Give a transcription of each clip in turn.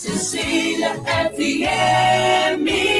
Cecília FM.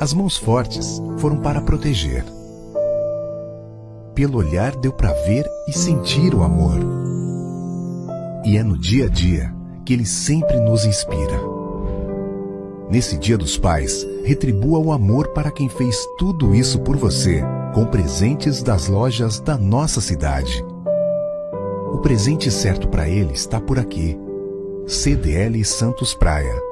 As mãos fortes foram para proteger. Pelo olhar deu para ver e sentir o amor. E é no dia a dia que ele sempre nos inspira. Nesse Dia dos Pais, retribua o amor para quem fez tudo isso por você, com presentes das lojas da nossa cidade. O presente certo para ele está por aqui. CDL Santos Praia.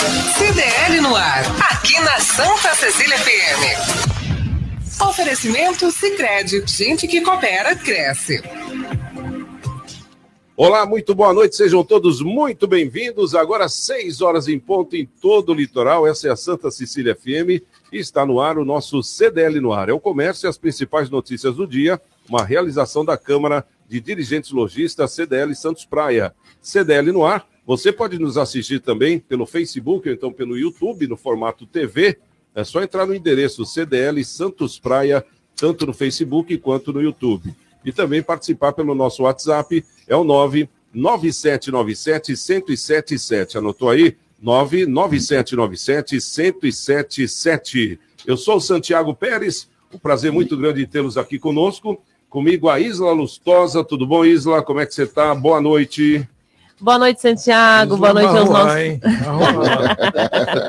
CDL no ar, aqui na Santa Cecília FM. Oferecimento Sicredi, gente que coopera cresce. Olá, muito boa noite, sejam todos muito bem-vindos. Agora, seis horas em ponto em todo o litoral. Essa é a Santa Cecília FM e está no ar o nosso CDL no ar. É o comércio e as principais notícias do dia, uma realização da Câmara de Dirigentes Logistas CDL Santos Praia. CDL no ar. Você pode nos assistir também pelo Facebook ou então pelo YouTube, no formato TV. É só entrar no endereço CDL Santos Praia, tanto no Facebook quanto no YouTube. E também participar pelo nosso WhatsApp, é o 99797-1077. Anotou aí? 99797-1077. Eu sou o Santiago Pérez, um prazer muito grande tê-los aqui conosco. Comigo a Isla Lustosa. Tudo bom, Isla? Como é que você está? Boa noite. Boa noite, Santiago. Boa noite aos nossos. Hein?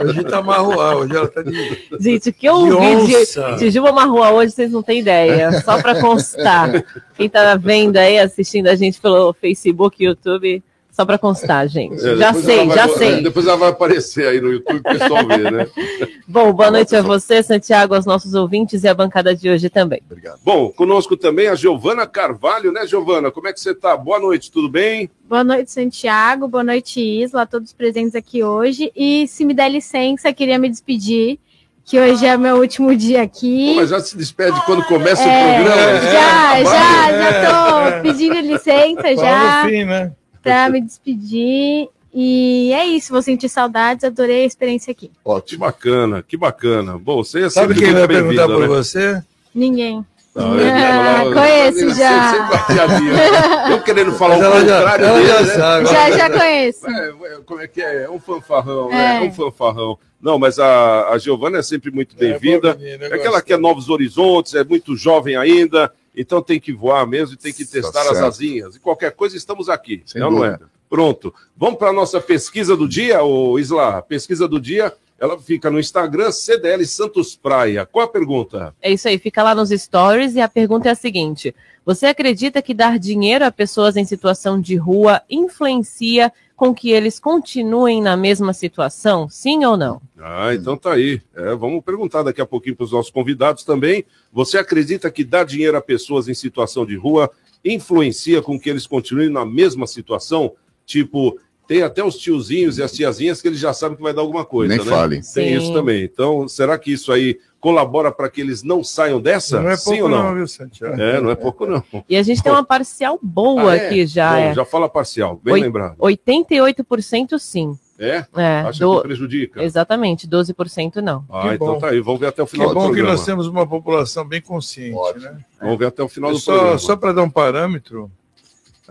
hoje tá marruá, hoje ela tá de. Gente, o que eu ouvi de, de Juba Marruá hoje, vocês não têm ideia. Só para constar. Quem tá vendo aí, assistindo a gente pelo Facebook, YouTube, só para constar, gente. É, já sei, vai- já sei. Depois ela vai aparecer aí no YouTube para o pessoal ver, né? Bom, boa noite a você, Santiago, aos nossos ouvintes e à bancada de hoje também. Bom, conosco também a Giovana Carvalho, né, Giovana? Como é que você está? Boa noite, tudo bem? Boa noite, Santiago. Boa noite, Isla, a todos presentes aqui hoje. E se me der licença, queria me despedir, que hoje é meu último dia aqui. Pô, mas já se despede quando começa É, o programa. já, já, É. já tô pedindo licença já fim, né? Para me despedir. E é isso, vou sentir saudades, adorei a experiência aqui. Ó, que bacana, que bacana. Bom, você é Sabe quem vai perguntar bem-vinda, por né? você? Ninguém. Não, Ah, eu- conheço eu- já. sempre. Eu querendo falar Mas o já- contrário ela dele, já né? sabe. Já, já conheço. É, é, como é que é? É um fanfarrão, É. né? É um fanfarrão. Não, mas a, a Giovana é sempre muito bem-vinda. boa menina, eu É que ela quer novos horizontes, é muito jovem ainda, então tem que voar mesmo e tem que testar as certo. asinhas. E qualquer coisa, estamos aqui. Sem não, não é? Pronto. Vamos para a nossa pesquisa do dia, ô Isla. A pesquisa do dia, ela fica no Instagram CDL Santos Praia. Qual a pergunta? É isso aí, fica lá nos stories e a pergunta é a seguinte: Você acredita que dar dinheiro a pessoas em situação de rua influencia com que eles continuem na mesma situação? Sim ou não? Ah, então tá aí. É, vamos perguntar daqui a pouquinho para os nossos convidados também. Você acredita que dar dinheiro a pessoas em situação de rua influencia com que eles continuem na mesma situação? Tipo, tem até os tiozinhos e as tiazinhas que eles já sabem que vai dar alguma coisa, Nem né? fale. Tem Sim. isso também. Então, será que isso aí colabora para que eles não saiam dessa? Não é Sim pouco, ou não? não, viu, Santiago? É, não é pouco não. E a gente tem uma parcial boa Ah, é? aqui já. Bom, é. já fala parcial, bem Oi- lembrado. 88% sim. É? É, Acha do- que prejudica? Exatamente, 12% não. Ah, Que então bom. tá aí. Vamos ver até o Que final do bom que programa. nós temos uma população bem consciente, Ótimo. né? Vamos ver até o final do Só, programa. só para dar um parâmetro,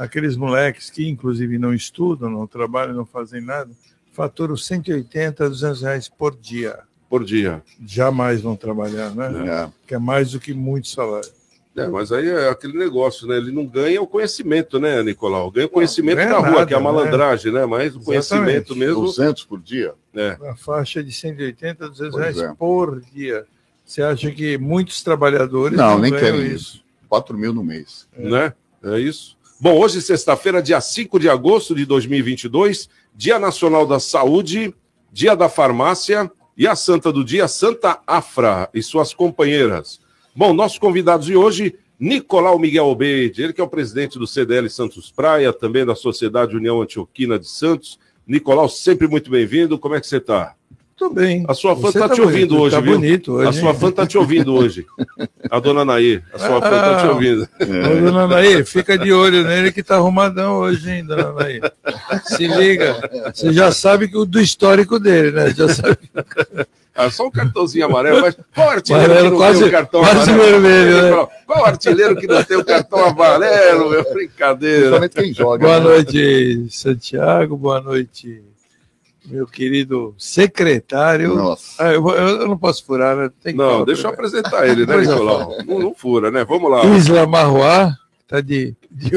aqueles moleques que inclusive não estudam, não trabalham, não fazem nada, faturam 180 a 200 reais por dia. Por dia. Jamais vão trabalhar, né? É. Que é mais do que muito salário. É, mas aí é aquele negócio, né? Ele não ganha o conhecimento, né, Nicolau? Ganha o conhecimento ganha da rua, nada, que é a né? malandragem, né? Mas o conhecimento mesmo. 200 por dia? É. Uma faixa de 180 a 200 Pois reais é. por dia. Você acha que muitos trabalhadores Não, nem ganham querem isso. 4 mil no mês. né? É isso. Bom, hoje, sexta-feira, dia 5 de agosto de 2022, Dia Nacional da Saúde, Dia da Farmácia e a santa do dia, Santa Afra e suas companheiras. Bom, nossos convidados de hoje, Nicolau Miguel Obeide, ele que é o presidente do CDL Santos Praia, também da Sociedade União Antioquina de Santos. Nicolau, sempre muito bem-vindo. Como é que você está? Bem. A sua fã está tá te ouvindo bonito, hoje, tá viu? bonito hoje, a sua hein? fã está te ouvindo hoje. A dona Naí, a sua fã está te Ah. ouvindo. Dona Naí, fica de olho nele que tá arrumadão hoje, hein, dona Naí. Se liga. Você já sabe que o do histórico dele, né? Já sabe. Ah, só um cartãozinho amarelo, mas qual artilheiro Amarelo, que não quase- tem o cartão quase amarelo? vermelho, né? Qual artilheiro que não tem o cartão amarelo, meu? Brincadeira. Principalmente quem joga. Boa né? noite, Santiago. Boa noite, meu querido secretário. Nossa. Ah, eu, vou- eu não posso furar, né? Tem que Não, falar deixa eu apresentar ele, né, é. Nicolau? Não, não fura, né? Vamos lá. Isla Marroá, tá de, de,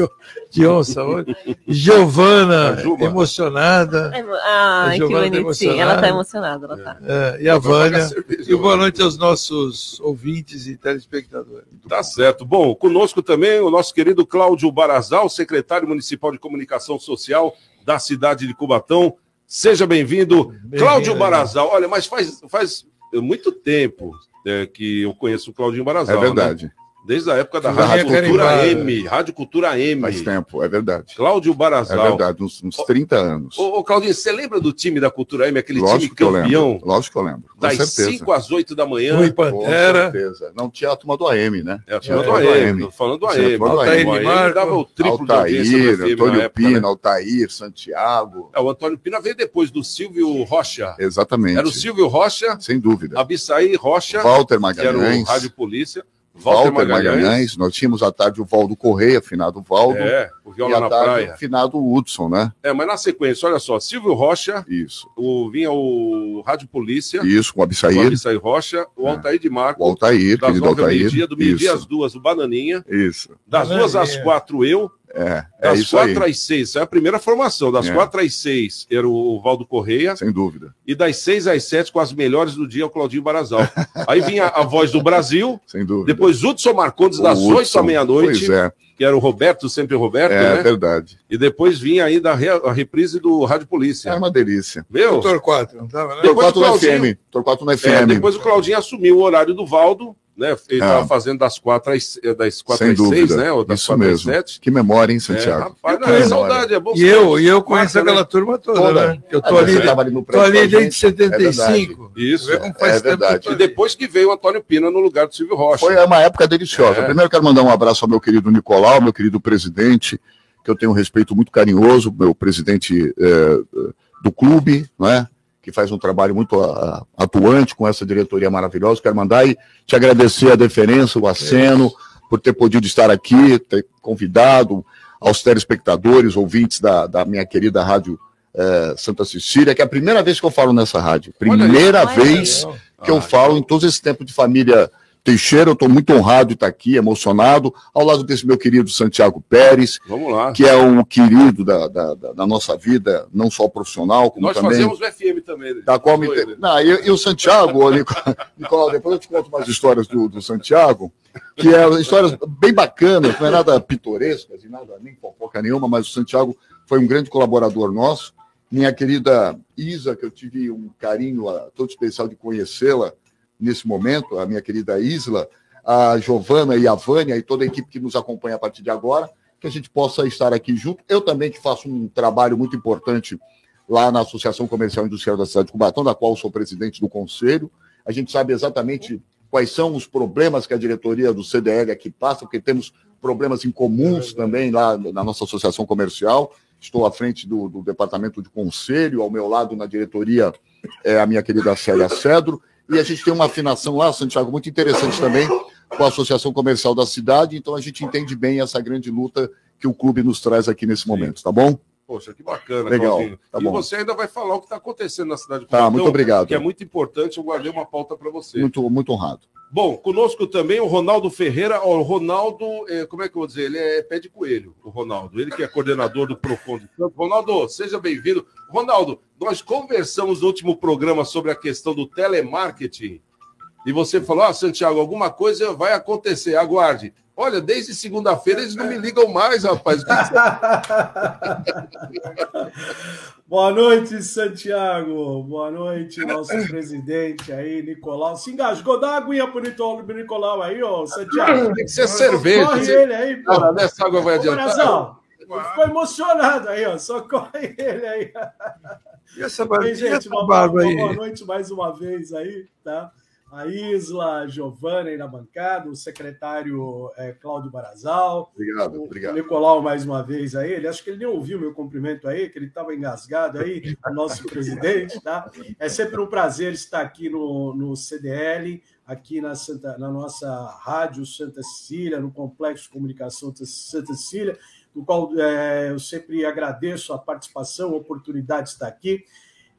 de onça hoje. Giovana, emocionada. Ai, A que Giovana tá bonitinho. emocionada. Ela tá emocionada, ela tá. É, e a Vânia. E boa noite aos nossos ouvintes e telespectadores. Tá certo. Bom, conosco também o nosso querido Cláudio Barazal, secretário municipal de comunicação social da cidade de Cubatão. Seja bem-vindo, Bem-vindo, Cláudio? Barazal. Olha, mas faz, faz muito tempo é, que eu conheço o Claudinho Barazal. É verdade. né? Desde a época da Rádio Cultura. M. Rádio Cultura M. Faz tempo, é verdade. Cláudio É Barazal. verdade, uns, uns 30 anos. Ô, ô, Claudinho, você lembra do time da Cultura M, aquele Lógico time campeão? Lógico que eu lembro. Com Das certeza. 5 às 8 da manhã. Rui Com certeza. Não tinha a turma do AM, né? É, a turma É, do do AM, AM. tô falando do AM. a turma do Altair AM Marco, dava o triplo Altair, do na Antônio época, Pina, né? Altair, Santiago. É, o Antônio Pina veio depois do Silvio Rocha. Exatamente. Era o Silvio Rocha, Sem dúvida. Abissaí Rocha, Walter que era o Magalhães. Rádio Polícia. Walter Magalhães. Nós tínhamos à tarde o Valdo Correia, finado Valdo. É, o e Viola à na tarde Praia. o finado Hudson, né? É, mas na sequência, olha só, Silvio Rocha, Isso. o, vinha o Rádio Polícia, Isso, com o o Abissair, Abissaí Rocha, o É. Altair de Marco, o Altair, das querido nove Altair. meio-dia, do meio-dia às Isso. duas, o Bananinha, das Bananinha. duas às quatro eu, É, é das isso aí, quatro às seis, essa é a primeira formação, das É. quatro às seis era o Valdo Correia, sem dúvida, e das seis às sete, com as melhores do dia, o Claudinho Barazal. Aí vinha a voz do Brasil, sem dúvida. depois Hudson Marcondes, O das Hudson, oito à meia-noite, Pois é, que era o Roberto, sempre o Roberto, é né? verdade. E depois vinha ainda a, re- a reprise do Rádio Polícia. É uma delícia. Viu? Doutor 4, não tava, né? Depois Torquato o no FM. Torquato no É, FM. depois o Claudinho assumiu o horário do Valdo, né? Ele É. estava fazendo das quatro às, eh, das quatro Sem às seis, dúvida. né? Ou das Isso quatro às mesmo. sete. Que memória, hein, É, Santiago? rapaz, não, é saudade, é bom. E eu, e eu conheço Marca, né? aquela turma toda, Toda. né? Eu tô ali, ali no tô ali desde gente. 75. Isso. Vê como faz É eu verdade. E depois que veio o Antônio Pina no lugar do Silvio Rocha. Foi uma época deliciosa. É. Primeiro, quero mandar um abraço ao meu querido Nicolau, meu querido presidente, que eu tenho um respeito muito carinhoso, meu presidente eh, do clube, né? Que faz um trabalho muito ah, atuante com essa diretoria maravilhosa. Quero mandar e te agradecer a deferência, o aceno, por ter podido estar aqui, ter convidado aos telespectadores, ouvintes da, da minha querida rádio eh, Santa Cecília, que é a primeira vez que eu falo nessa rádio. Primeira. Olha vez que eu Ah, falo em todo esse tempo de família Teixeira. Eu estou muito honrado de estar aqui, emocionado, ao lado desse meu querido Santiago Pérez, que é um querido da, da, da- nossa vida, não só profissional, como Nós também. fazemos o FM também. né? Da qual me... Doido. Não, e, e o Santiago, Nicolau, depois eu te conto umas histórias do, do Santiago, que é histórias bem bacanas, não é nada pitorescas e nada, nem fofoca nenhuma, mas o Santiago foi um grande colaborador nosso. Minha querida Isa, que eu tive um carinho todo especial de conhecê-la nesse momento, a minha querida Isla, a Giovana e a Vânia e toda a equipe que nos acompanha a partir de agora, que a gente possa estar aqui junto. Eu também que faço um trabalho muito importante lá na Associação Comercial e Industrial da cidade de Cubatão, da qual sou presidente do conselho. A gente sabe exatamente quais são os problemas que a diretoria do CDL aqui passa, porque temos problemas em comuns também lá na nossa associação comercial. Estou à frente do, do departamento de conselho, ao meu lado na diretoria é a minha querida Célia Cedro. E a gente tem uma afinação lá, Santiago, muito interessante também com a Associação Comercial da cidade. Então a gente entende bem essa grande luta que o clube nos traz aqui nesse momento, tá bom? Poxa, que bacana, Legal, tá e bom. você ainda vai falar o que está acontecendo na cidade de Tá, Cubatão, muito obrigado. Que é muito importante, eu guardei uma pauta para você. Muito, muito honrado. Bom, conosco também o Ronaldo Ferreira. O Ronaldo, é, como é que eu vou dizer? Ele é pé de coelho, o Ronaldo. Ele que é coordenador do Profundo. Ronaldo, seja bem-vindo. Ronaldo, nós conversamos no último programa sobre a questão do telemarketing. E você falou, ah, Santiago, alguma coisa vai acontecer, aguarde. Olha, desde segunda-feira eles não me ligam mais, rapaz. Boa noite, Santiago. Boa noite, nosso presidente aí, Nicolau. Se engasgou, dá uma aguinha pro Nicolau aí, ô Santiago. Tem que ser cerveja. Socorre ele aí, pô. Não, nessa água vai adiantar. Coração, ficou emocionado aí, ó. Socorre ele aí. E essa, Bem, e gente, essa barba uma aí? boa noite mais uma vez aí, tá? A Isla, a Giovana aí na bancada, o secretário é, Cláudio Barazal, Obrigado, o obrigado. Nicolau mais uma vez aí. Ele acho que ele nem ouviu meu cumprimento aí, que ele estava engasgado aí, o nosso presidente, tá? É sempre um prazer estar aqui no, no CDL, aqui na, Santa, na nossa rádio Santa Cecília, no Complexo de Comunicação Santa Cecília, do qual é, eu sempre agradeço a participação, a oportunidade de estar aqui.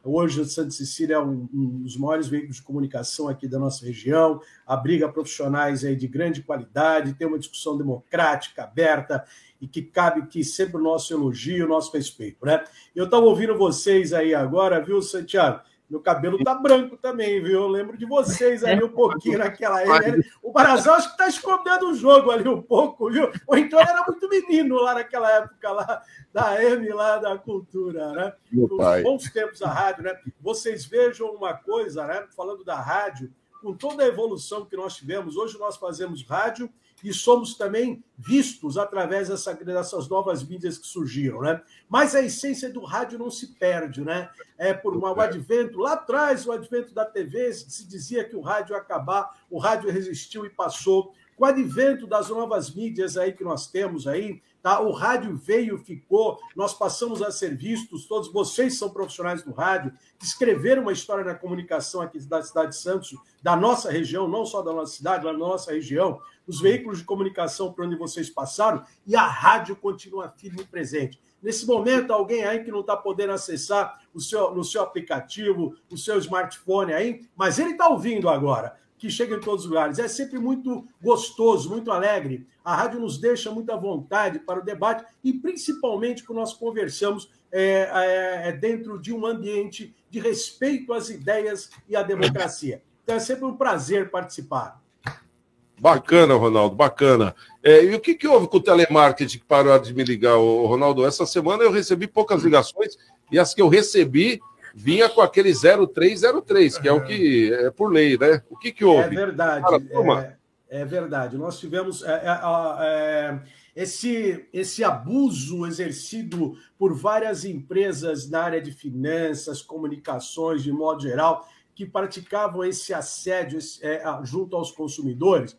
Hoje, o Santa Cecília é um, um, dos maiores veículos de comunicação aqui da nossa região, abriga profissionais aí de grande qualidade, tem uma discussão democrática, aberta, e que cabe que sempre o nosso elogio, o nosso respeito. Né? Eu estava ouvindo vocês aí agora, viu, Santiago? Meu cabelo tá branco também, viu? Eu lembro de vocês ali um pouquinho naquela época. O Barazão acho que está escondendo o jogo ali um pouco, viu? Ou então era muito menino lá naquela época lá da M lá da cultura, né? Os bons tempos da rádio, né? Vocês vejam uma coisa, né? Falando da rádio, com toda a evolução que nós tivemos, hoje nós fazemos rádio e somos também vistos através dessa, dessas novas mídias que surgiram, né? Mas a essência do rádio não se perde, né? É por um, o advento, lá atrás, o advento da TV, se dizia que o rádio ia acabar, o rádio resistiu e passou. Com o advento das novas mídias aí que nós temos aí, tá? O rádio veio, ficou, nós passamos a ser vistos, todos vocês são profissionais do rádio, que escreveram uma história na comunicação aqui da cidade de Santos, da nossa região, não só da nossa cidade, mas da nossa região, os veículos de comunicação por onde vocês passaram, e a rádio continua firme e presente. Nesse momento, alguém aí que não está podendo acessar o seu, no seu aplicativo, o seu smartphone aí, mas ele está ouvindo agora, que chega em todos os lugares. É sempre muito gostoso, muito alegre. A rádio nos deixa muita vontade para o debate e principalmente quando nós conversamos é, é, é dentro de um ambiente de respeito às ideias e à democracia. Então é sempre um prazer participar. Bacana, Ronaldo, bacana. É, e o que, que houve com o telemarketing que parou de me ligar, ô, Ronaldo? Essa semana eu recebi poucas ligações e as que eu recebi vinha com aquele 0303, que é o que é por lei, né? O que, que É houve? verdade. Fala, turma. É, é verdade. Nós tivemos é, é, é, esse, esse abuso exercido por várias empresas na área de finanças, comunicações, de modo geral, que praticavam esse assédio esse, é, junto aos consumidores.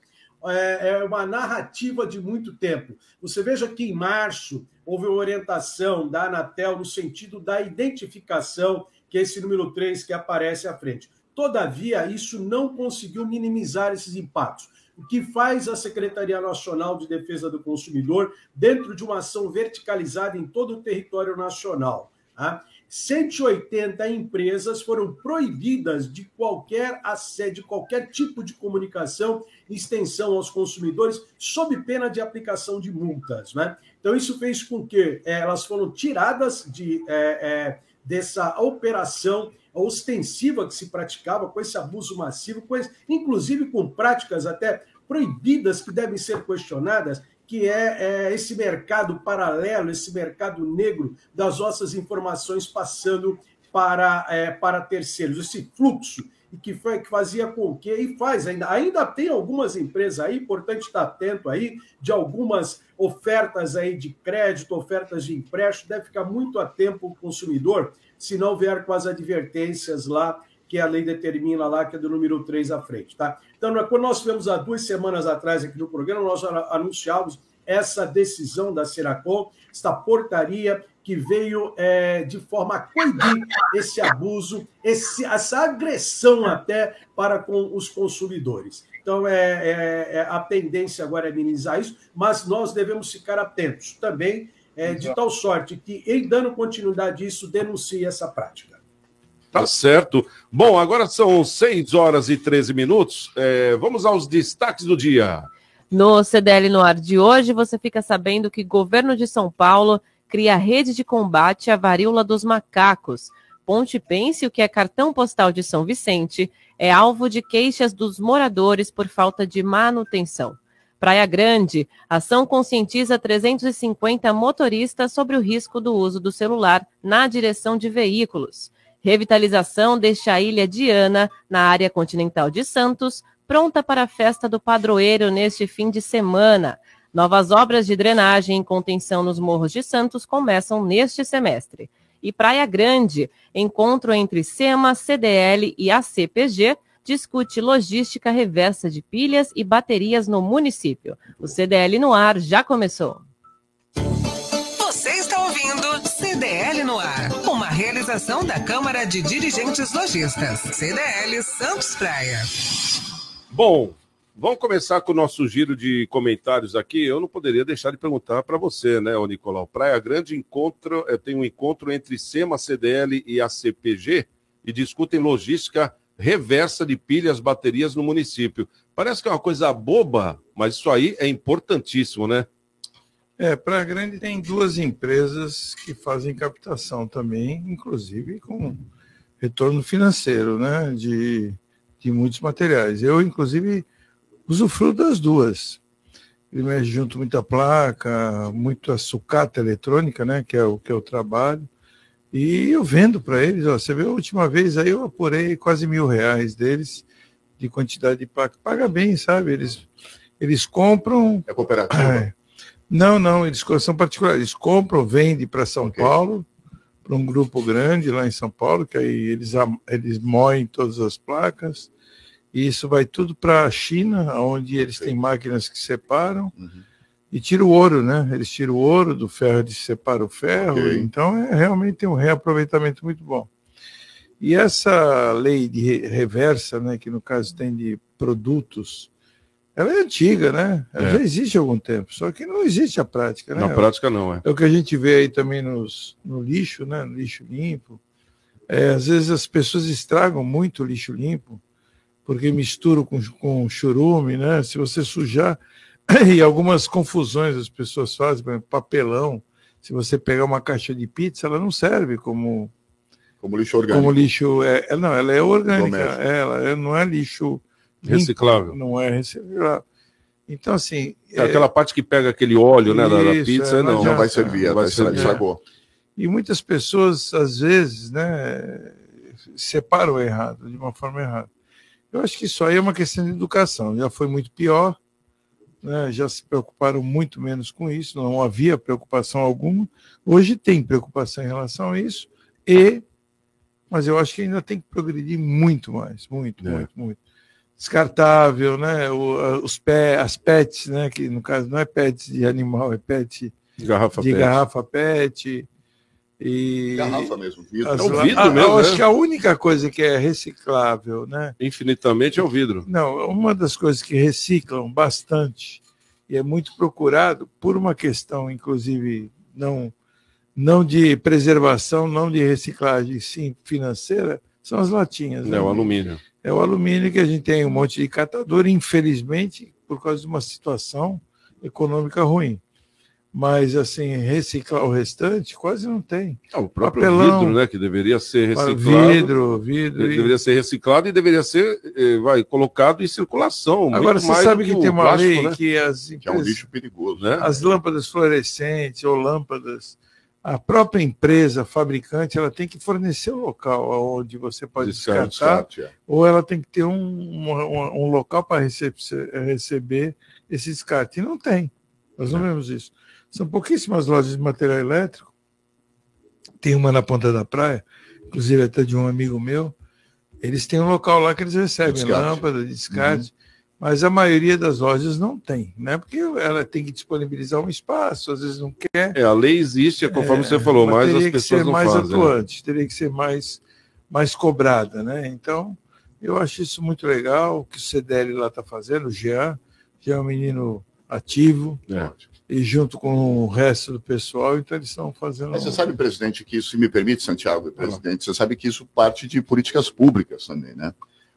É, é uma narrativa de muito tempo. Você veja que em março houve uma orientação da Anatel no sentido da identificação, que é esse número 3 que aparece à frente. Todavia, isso não conseguiu minimizar esses impactos. O que faz a Secretaria Nacional de Defesa do Consumidor dentro de uma ação verticalizada em todo o território nacional? Tá? 180 empresas foram proibidas de qualquer assédio, qualquer tipo de comunicação extensão aos consumidores, sob pena de aplicação de multas. Né? Então, isso fez com que eh, elas foram tiradas de, eh, eh, dessa operação ostensiva que se praticava, com esse abuso massivo, com esse, inclusive com práticas até proibidas que devem ser questionadas, que é, é, esse mercado paralelo, esse mercado negro das nossas informações passando para, é, para terceiros, esse fluxo e que, foi, que fazia com que, e faz ainda, ainda tem algumas empresas aí, importante estar atento aí, de algumas ofertas aí de crédito, ofertas de empréstimo, deve ficar muito a tempo o consumidor, se não vier com as advertências lá que a lei determina lá, que é do número 3 à frente. Tá? Então, quando nós tivemos há duas semanas atrás aqui no programa, nós anunciávamos essa decisão da Seracom, esta portaria que veio é, de forma a coibir esse abuso, esse, essa agressão até para com os consumidores. Então, é, é, é, a tendência agora é minimizar isso, mas nós devemos ficar atentos também, é, de tal sorte que, em dando continuidade a isso, denuncie essa prática. Tá certo. Bom, agora são 6 horas e 13 minutos. É, vamos aos destaques do dia. No CDL no ar de hoje, você fica sabendo que o governo de São Paulo cria rede de combate à varíola dos macacos. Ponte Pêncil, que é cartão postal de São Vicente, é alvo de queixas dos moradores por falta de manutenção. Praia Grande, ação conscientiza 350 motoristas sobre o risco do uso do celular na direção de veículos. Revitalização deixa a ilha Diana, na área continental de Santos, pronta para a festa do padroeiro neste fim de semana. Novas obras de drenagem e contenção nos morros de Santos começam neste semestre. E Praia Grande, encontro entre SEMA, CDL e ACPG, discute logística reversa de pilhas e baterias no município. O CDL no ar já começou. Uma realização da Câmara de Dirigentes Lojistas, CDL Santos Praia. Bom, vamos começar com o nosso giro de comentários aqui. Eu não poderia deixar de perguntar para você, né, ô Nicolau? Praia Grande encontra, eh, tem um encontro entre SEMA, CDL e a CPG e discutem logística reversa de pilhas, baterias no município. Parece que é uma coisa boba, mas isso aí é importantíssimo, né? É, Praia Grande tem duas empresas que fazem captação também, inclusive com retorno financeiro, né, de, de muitos materiais. Eu, inclusive, usufruo das duas. Primeiro, junto muita placa, muita sucata eletrônica, né, que é o que eu trabalho, e eu vendo para eles. Ó, você vê, a última vez aí eu apurei quase mil reais deles de quantidade de placa. Paga bem, sabe? Eles, eles compram. É cooperativa? É. Não, não, eles são particulares. Eles compram, vendem para São Ok. Paulo, para um grupo grande lá em São Paulo, que aí eles, eles moem todas as placas. E isso vai tudo para a China, onde eles têm máquinas que separam. Uhum. E tira o ouro, né? Eles tiram o ouro do ferro, eles separam o ferro. Ok. Então, é realmente tem um reaproveitamento muito bom. E essa lei de re- reversa, né, que no caso tem de produtos, ela é antiga, né? Ela É. já existe há algum tempo, só que não existe a prática, né? Na prática, não, é. É o que a gente vê aí também nos, no lixo, né? No lixo limpo. É, às vezes as pessoas estragam muito o lixo limpo, porque misturam com, com churume, né? Se você sujar, e algumas confusões as pessoas fazem, por exemplo, papelão. Se você pegar uma caixa de pizza, ela não serve como, Como lixo orgânico. como lixo. É, é- não, ela é orgânica, Doméstico. ela é- não é lixo limpo, Reciclável. Não é reciclável. Então, assim. É aquela parte que pega aquele óleo, né, da, da pizza, é, não. não Não vai servir, Não vai ser, servir. estragou. E muitas pessoas, às vezes, né, separam errado, de uma forma errada. Eu acho que isso aí é uma questão de educação. Já foi muito pior, né, já se preocuparam muito menos com isso, não havia preocupação alguma. Hoje tem preocupação em relação a isso, e mas eu acho que ainda tem que progredir muito mais, muito, É. muito, muito. Descartável, né? O- os pé, as pets, né? Que no caso não é pets de animal, é pet Garrafa de PET. garrafa PET. E Garrafa mesmo, vidro. as- É o vidro a- mesmo, Eu né? acho que a única coisa que é reciclável, né? Infinitamente é o vidro. Não, uma das coisas que reciclam bastante e é muito procurado por uma questão, inclusive, não, não de preservação, não de reciclagem, sim financeira, são as latinhas. né? É o alumínio. É o alumínio que a gente tem um monte de catador, infelizmente, por causa de uma situação econômica ruim. Mas, assim, reciclar o restante quase não tem. Ah, o próprio Papelão. vidro, né, que deveria ser reciclado. Vidro, vidro. e- Deveria ser reciclado e deveria ser eh, vai, colocado em circulação. Agora, você sabe que o tem uma plástico, lei né? que as Que é um lixo perigoso. Né? as lâmpadas fluorescentes ou lâmpadas, a própria empresa fabricante, ela tem que fornecer o local onde você pode Descarte, descartar, é. ou ela tem que ter um, um, um local para receber, receber esse descarte. E não tem. Nós não vemos isso. São pouquíssimas lojas de material elétrico. Tem uma na ponta da praia, inclusive até de um amigo meu. Eles têm um local lá que eles recebem Descarte. lâmpada de descarte, mas a maioria das lojas não tem, né? Porque ela tem que disponibilizar um espaço, às vezes não quer. É, a lei existe, é conforme você falou, mas, teria as que pessoas ser não mais fazem. né? atuante, teria que ser mais, mais cobrada, né? Então, eu acho isso muito legal, o que o CDL lá está fazendo, o Jean, Jean é um menino ativo, É. e junto com o resto do pessoal, então eles estão fazendo. Mas você sabe, presidente, que isso, se me permite, Santiago, presidente, você sabe que isso parte de políticas públicas também, né?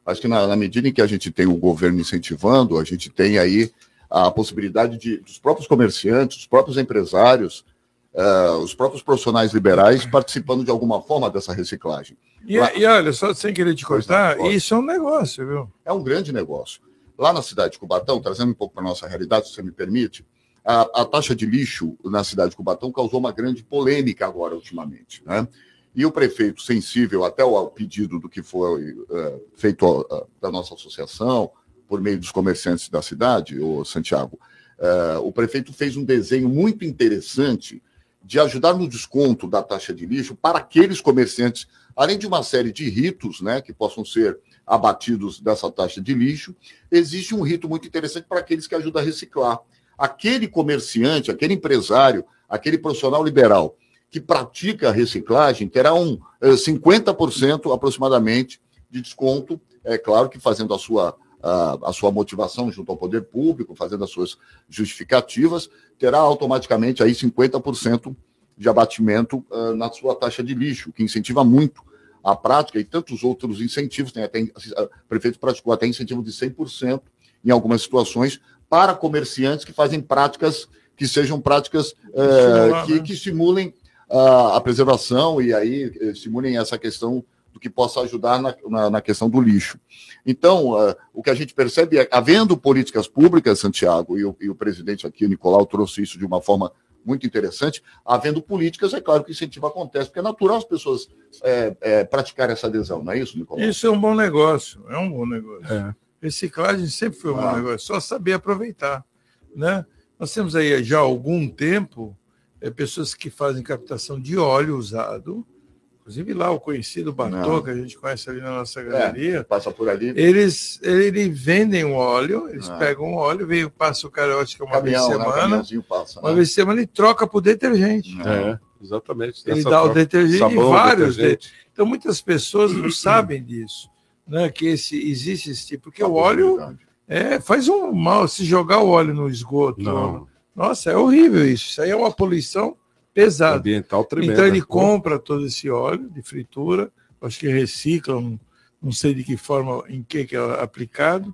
Acho que na, na medida em que a gente tem o governo incentivando, a gente tem aí a possibilidade de dos próprios comerciantes, os próprios empresários, uh, os próprios profissionais liberais participando de alguma forma dessa reciclagem. E, e olha, só sem querer te cortar, isso é um negócio, viu? É um grande negócio. Lá na cidade de Cubatão, trazendo um pouco para a nossa realidade, se você me permite, a, a, taxa de lixo na cidade de Cubatão causou uma grande polêmica agora, ultimamente. Né? E o prefeito, sensível até ao pedido do que foi uh, feito uh, da nossa associação, por meio dos comerciantes da cidade, o Santiago, uh, o prefeito fez um desenho muito interessante de ajudar no desconto da taxa de lixo para aqueles comerciantes, além de uma série de ritos né, que possam ser abatidos dessa taxa de lixo, existe um rito muito interessante para aqueles que ajudam a reciclar. Aquele comerciante, aquele empresário, aquele profissional liberal que pratica a reciclagem terá um 50% eh, aproximadamente de desconto, é claro que fazendo a sua, a, a, sua motivação junto ao poder público, fazendo as suas justificativas, terá automaticamente aí 50% de abatimento uh, na sua taxa de lixo, que incentiva muito a prática e tantos outros incentivos, tem até, o prefeito praticou até incentivo de 100% em algumas situações para comerciantes que fazem práticas que sejam práticas uh, que, né? que estimulem a, a preservação e aí estimulem essa questão do que possa ajudar na, na, na questão do lixo. Então, uh, o que a gente percebe é, havendo políticas públicas, Santiago, e o, e o presidente aqui, o Nicolau, trouxe isso de uma forma muito interessante, havendo políticas, é claro que o incentivo acontece, porque é natural as pessoas é, é, praticarem essa adesão, não é isso, Nicolau? Isso é um bom negócio, é um bom negócio. É. Reciclagem sempre foi um ah. bom negócio, só saber aproveitar. Né? Nós temos aí já há algum tempo é, pessoas que fazem captação de óleo usado, inclusive lá o conhecido Bartô, que a gente conhece ali na nossa é, galeria. É, passa por ali. Eles, eles vendem o óleo, eles ah. pegam o óleo, vem, passa o carótico uma Caminhão, vez por semana. Né? Passa, uma né? vez por semana e troca por detergente. É, exatamente. Ele dá troca. o detergente Sabão, vários. Detergente. Então muitas pessoas não sabem disso, né? Que esse, existe esse tipo, porque o óleo é, faz um mal se jogar o óleo no esgoto. Não nossa, é horrível isso. Isso aí é uma poluição pesada. Ambiental tremenda. Então ele compra todo esse óleo de fritura, acho que reciclam, não sei de que forma, em que, que é aplicado,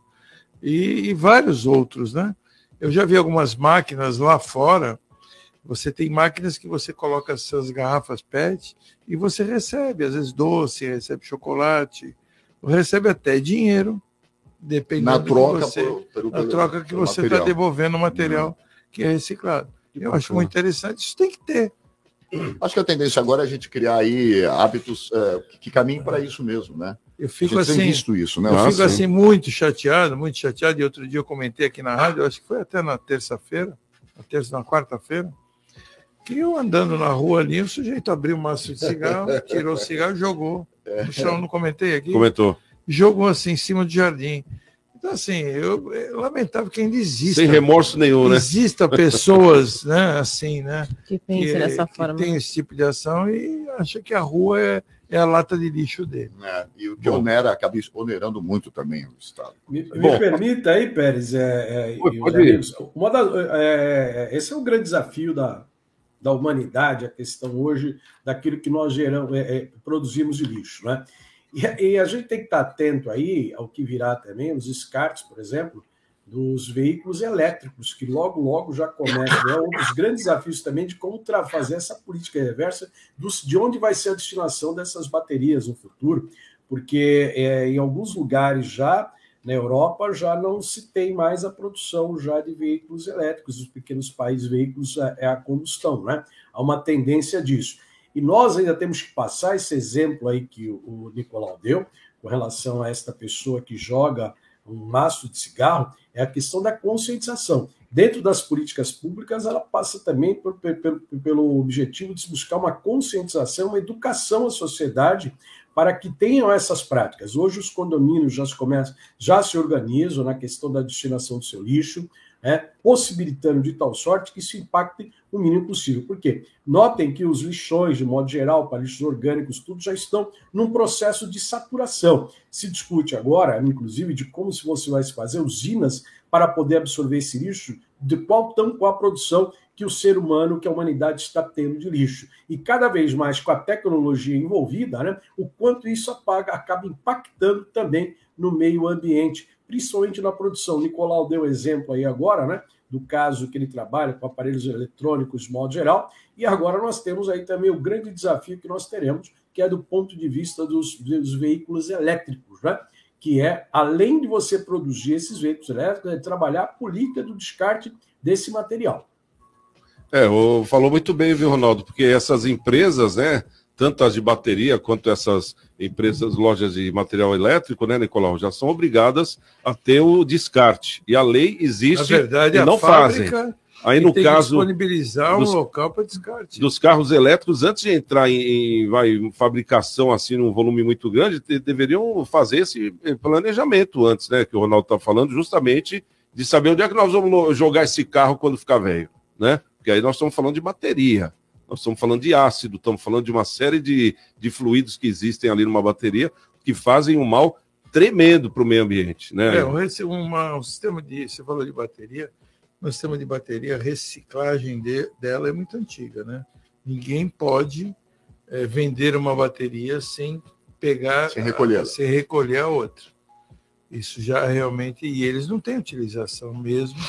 e, e vários outros, né? Eu já vi algumas máquinas lá fora. Você tem máquinas que você coloca as suas garrafas PET e você recebe, às vezes, doce, recebe chocolate, recebe até dinheiro, dependendo na troca, você, por, pelo, na troca que você está devolvendo o material. Que é reciclado. Eu acho muito interessante, isso tem que ter. Acho que a tendência agora é a gente criar aí hábitos é, que caminhem para isso mesmo, né? Eu fico assim, visto isso, né? Eu Nossa, fico assim muito chateado, muito chateado. E outro dia eu comentei aqui na rádio, acho que foi até na terça-feira, na terça, na quarta-feira, que eu andando na rua ali, o sujeito abriu um maço de cigarro, tirou o cigarro, jogou no chão. Não comentei aqui? Comentou. Jogou assim em cima do jardim. Então, assim, eu, é lamentável que ainda exista. Sem remorso nenhum, né? Exista pessoas, né, assim, né? Que pensem dessa que forma. tem esse tipo de ação e acha que a rua é, é a lata de lixo dele. É, e o que Bom, onera, acaba onerando muito também o Estado. Me, me permita aí, Pérez, é, é, pode amigos, uma da, é, é, esse é o grande desafio da, da humanidade, a questão hoje daquilo que nós geramos, é, produzimos de lixo, né? E, e, a gente tem que estar atento aí ao que virá também, os descartes, por exemplo, dos veículos elétricos, que logo, logo já começam. É um dos grandes desafios também de como fazer essa política reversa dos, de onde vai ser a destinação dessas baterias no futuro, porque é, em alguns lugares já na Europa já não se tem mais a produção já de veículos elétricos, os pequenos países veículos é, é a combustão, né? Há uma tendência disso. E nós ainda temos que passar esse exemplo aí que o Nicolau deu, com relação a esta pessoa que joga um maço de cigarro, é a questão da conscientização. Dentro das políticas públicas, ela passa também por, pelo, pelo objetivo de buscar uma conscientização, uma educação à sociedade para que tenham essas práticas. Hoje os condomínios já se, começam, já se organizam na questão da destinação do seu lixo, né, possibilitando de tal sorte que isso impacte o mínimo possível. Por quê? Notem que os lixões, de modo geral, para lixos orgânicos, tudo já estão num processo de saturação. Se discute agora, inclusive, de como se você vai fazer usinas para poder absorver esse lixo, de qual tampou a produção que o ser humano, que a humanidade está tendo de lixo. E cada vez mais com a tecnologia envolvida, né, o quanto isso apaga, acaba impactando também no meio ambiente, principalmente na produção. Nicolau deu exemplo aí agora, né? Do caso que ele trabalha com aparelhos eletrônicos de modo geral, e agora nós temos aí também o grande desafio que nós teremos, que é do ponto de vista dos, dos veículos elétricos, né? que é, além de você produzir esses veículos elétricos, é trabalhar a política do descarte desse material. É, falou muito bem, viu, Ronaldo? Porque essas empresas, né, tanto as de bateria quanto essas empresas, lojas de material elétrico, né, Nicolau, já são obrigadas a ter o descarte. E a lei existe Na verdade, e a não fazem. Aí no caso disponibilizar dos- um local para descarte. dos carros elétricos, antes de entrar em, em, vai, fabricação assim num volume muito grande, te- deveriam fazer esse planejamento antes, né? Que o Ronaldo está falando, justamente de saber onde é que nós vamos jogar esse carro quando ficar velho, né? Porque aí nós estamos falando de bateria, nós estamos falando de ácido, estamos falando de uma série de, de fluidos que existem ali numa bateria que fazem um mal tremendo para o meio ambiente, né? É, um, uma- um sistema de. Você falou de bateria, um sistema de bateria, a reciclagem de- dela é muito antiga, né? Ninguém pode eh, vender uma bateria sem pegar, Sem recolher. a, sem recolher a outra. Isso já realmente. E eles não têm utilização mesmo.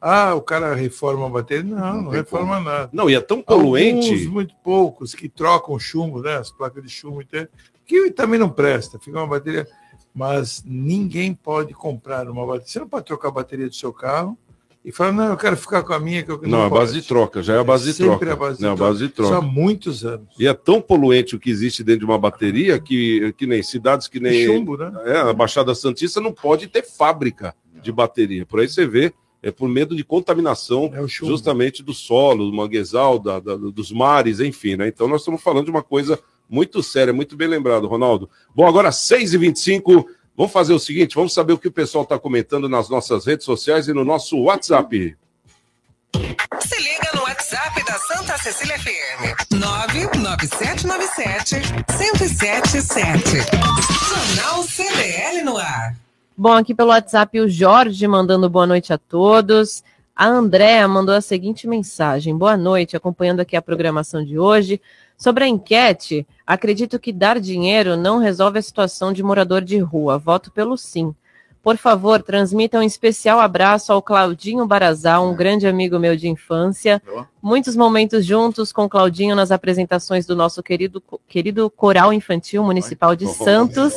Ah, o cara reforma a bateria? Não, Não não, reforma nada. Não, e é tão poluente. Alguns, muito poucos, que trocam chumbo, né? As placas de chumbo, então, que também não presta, fica uma bateria. Mas ninguém pode comprar uma bateria. Você não pode trocar a bateria do seu carro e falar, não, eu quero ficar com a minha. Que eu Não, é a base de troca, já é a base de Sempre troca. a base de Não, é a troca. base de Isso há troca. muitos anos. E é tão poluente o que existe dentro de uma bateria que, que nem cidades que nem. Chumbo, né? É, a Baixada Santista não pode ter fábrica de bateria. Por aí você vê, é por medo de contaminação É justamente do solo, do manguezal, da, da- dos mares, enfim, né? Então nós estamos falando de uma coisa muito séria, muito bem lembrado, Ronaldo. Bom, agora 6h25, vamos fazer o seguinte, vamos saber o que o pessoal está comentando nas nossas redes sociais e no nosso WhatsApp. Se liga no WhatsApp da Santa Cecília FM. 99797 1077. Jornal CDL no ar. Bom, aqui pelo WhatsApp o Jorge mandando boa noite a todos. A Andréa mandou a seguinte mensagem: Boa noite, acompanhando aqui a programação de hoje. Sobre a enquete, acredito que dar dinheiro não resolve a situação de morador de rua. Voto pelo sim. Por favor, transmita um especial abraço ao Claudinho Barazal, um grande amigo meu de infância. Muitos momentos juntos com Claudinho nas apresentações do nosso querido, querido Coral Infantil Municipal de Santos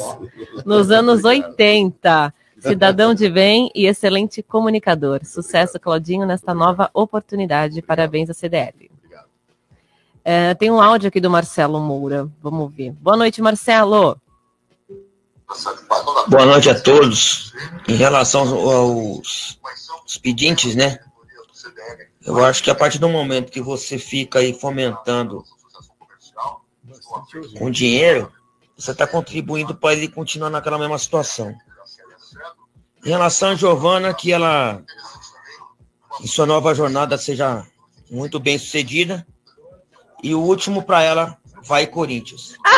nos anos 80. Cidadão de bem e excelente comunicador. Sucesso, Claudinho, nesta nova oportunidade. Parabéns à CDL. É, tem um áudio aqui do Marcelo Moura. Vamos ouvir. Boa noite, Marcelo. Boa noite a todos. Em relação aos, pedintes, né? Eu acho que a partir do momento que você fica aí fomentando com dinheiro, você está contribuindo para ele continuar naquela mesma situação. Em relação a Giovana, que ela, em sua nova jornada, seja muito bem sucedida. E o último para ela, vai Corinthians.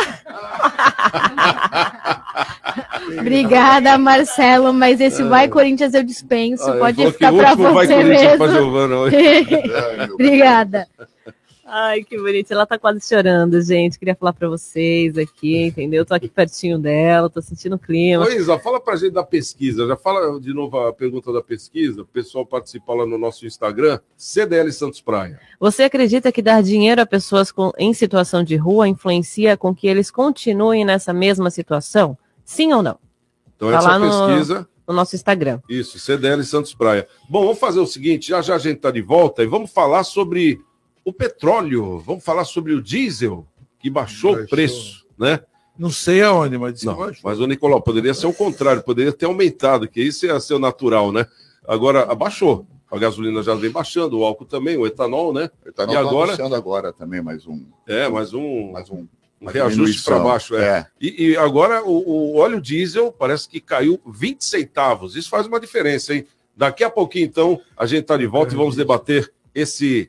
Obrigada, Marcelo, mas esse vai Corinthians eu dispenso. Ah, Pode ficar para você mesmo. Giovana hoje. Obrigada. Ai, que bonito. Ela tá quase chorando, gente. Queria falar pra vocês aqui, entendeu? Tô aqui pertinho dela, tô sentindo o clima. Ô, Isa, fala pra gente da pesquisa. Já fala de novo a pergunta da pesquisa. O pessoal participa lá no nosso Instagram, CDL Santos Praia. Você acredita que dar dinheiro a pessoas com- em situação de rua influencia com que eles continuem nessa mesma situação? Sim ou não? Então, Tá essa lá no- pesquisa. No nosso Instagram. Isso, CDL Santos Praia. Bom, vamos fazer o seguinte: já já a gente está de volta e vamos falar sobre o petróleo. Vamos falar sobre o diesel, que baixou, o Baixou. preço, né? Não sei aonde, mas disse Não, que baixou. mas o Nicolau, poderia ser o contrário, poderia ter aumentado, que isso ia ser o natural, né? Agora, abaixou. A gasolina já vem baixando, o álcool também, o etanol, né? Etanol E tá agora? anunciando agora também mais um, É, mais um, mais um um reajuste para baixo. É. É. E, e agora o, o óleo diesel parece que caiu 20 centavos. Isso faz uma diferença, hein? Daqui a pouquinho, então, a gente está de volta e vamos debater esse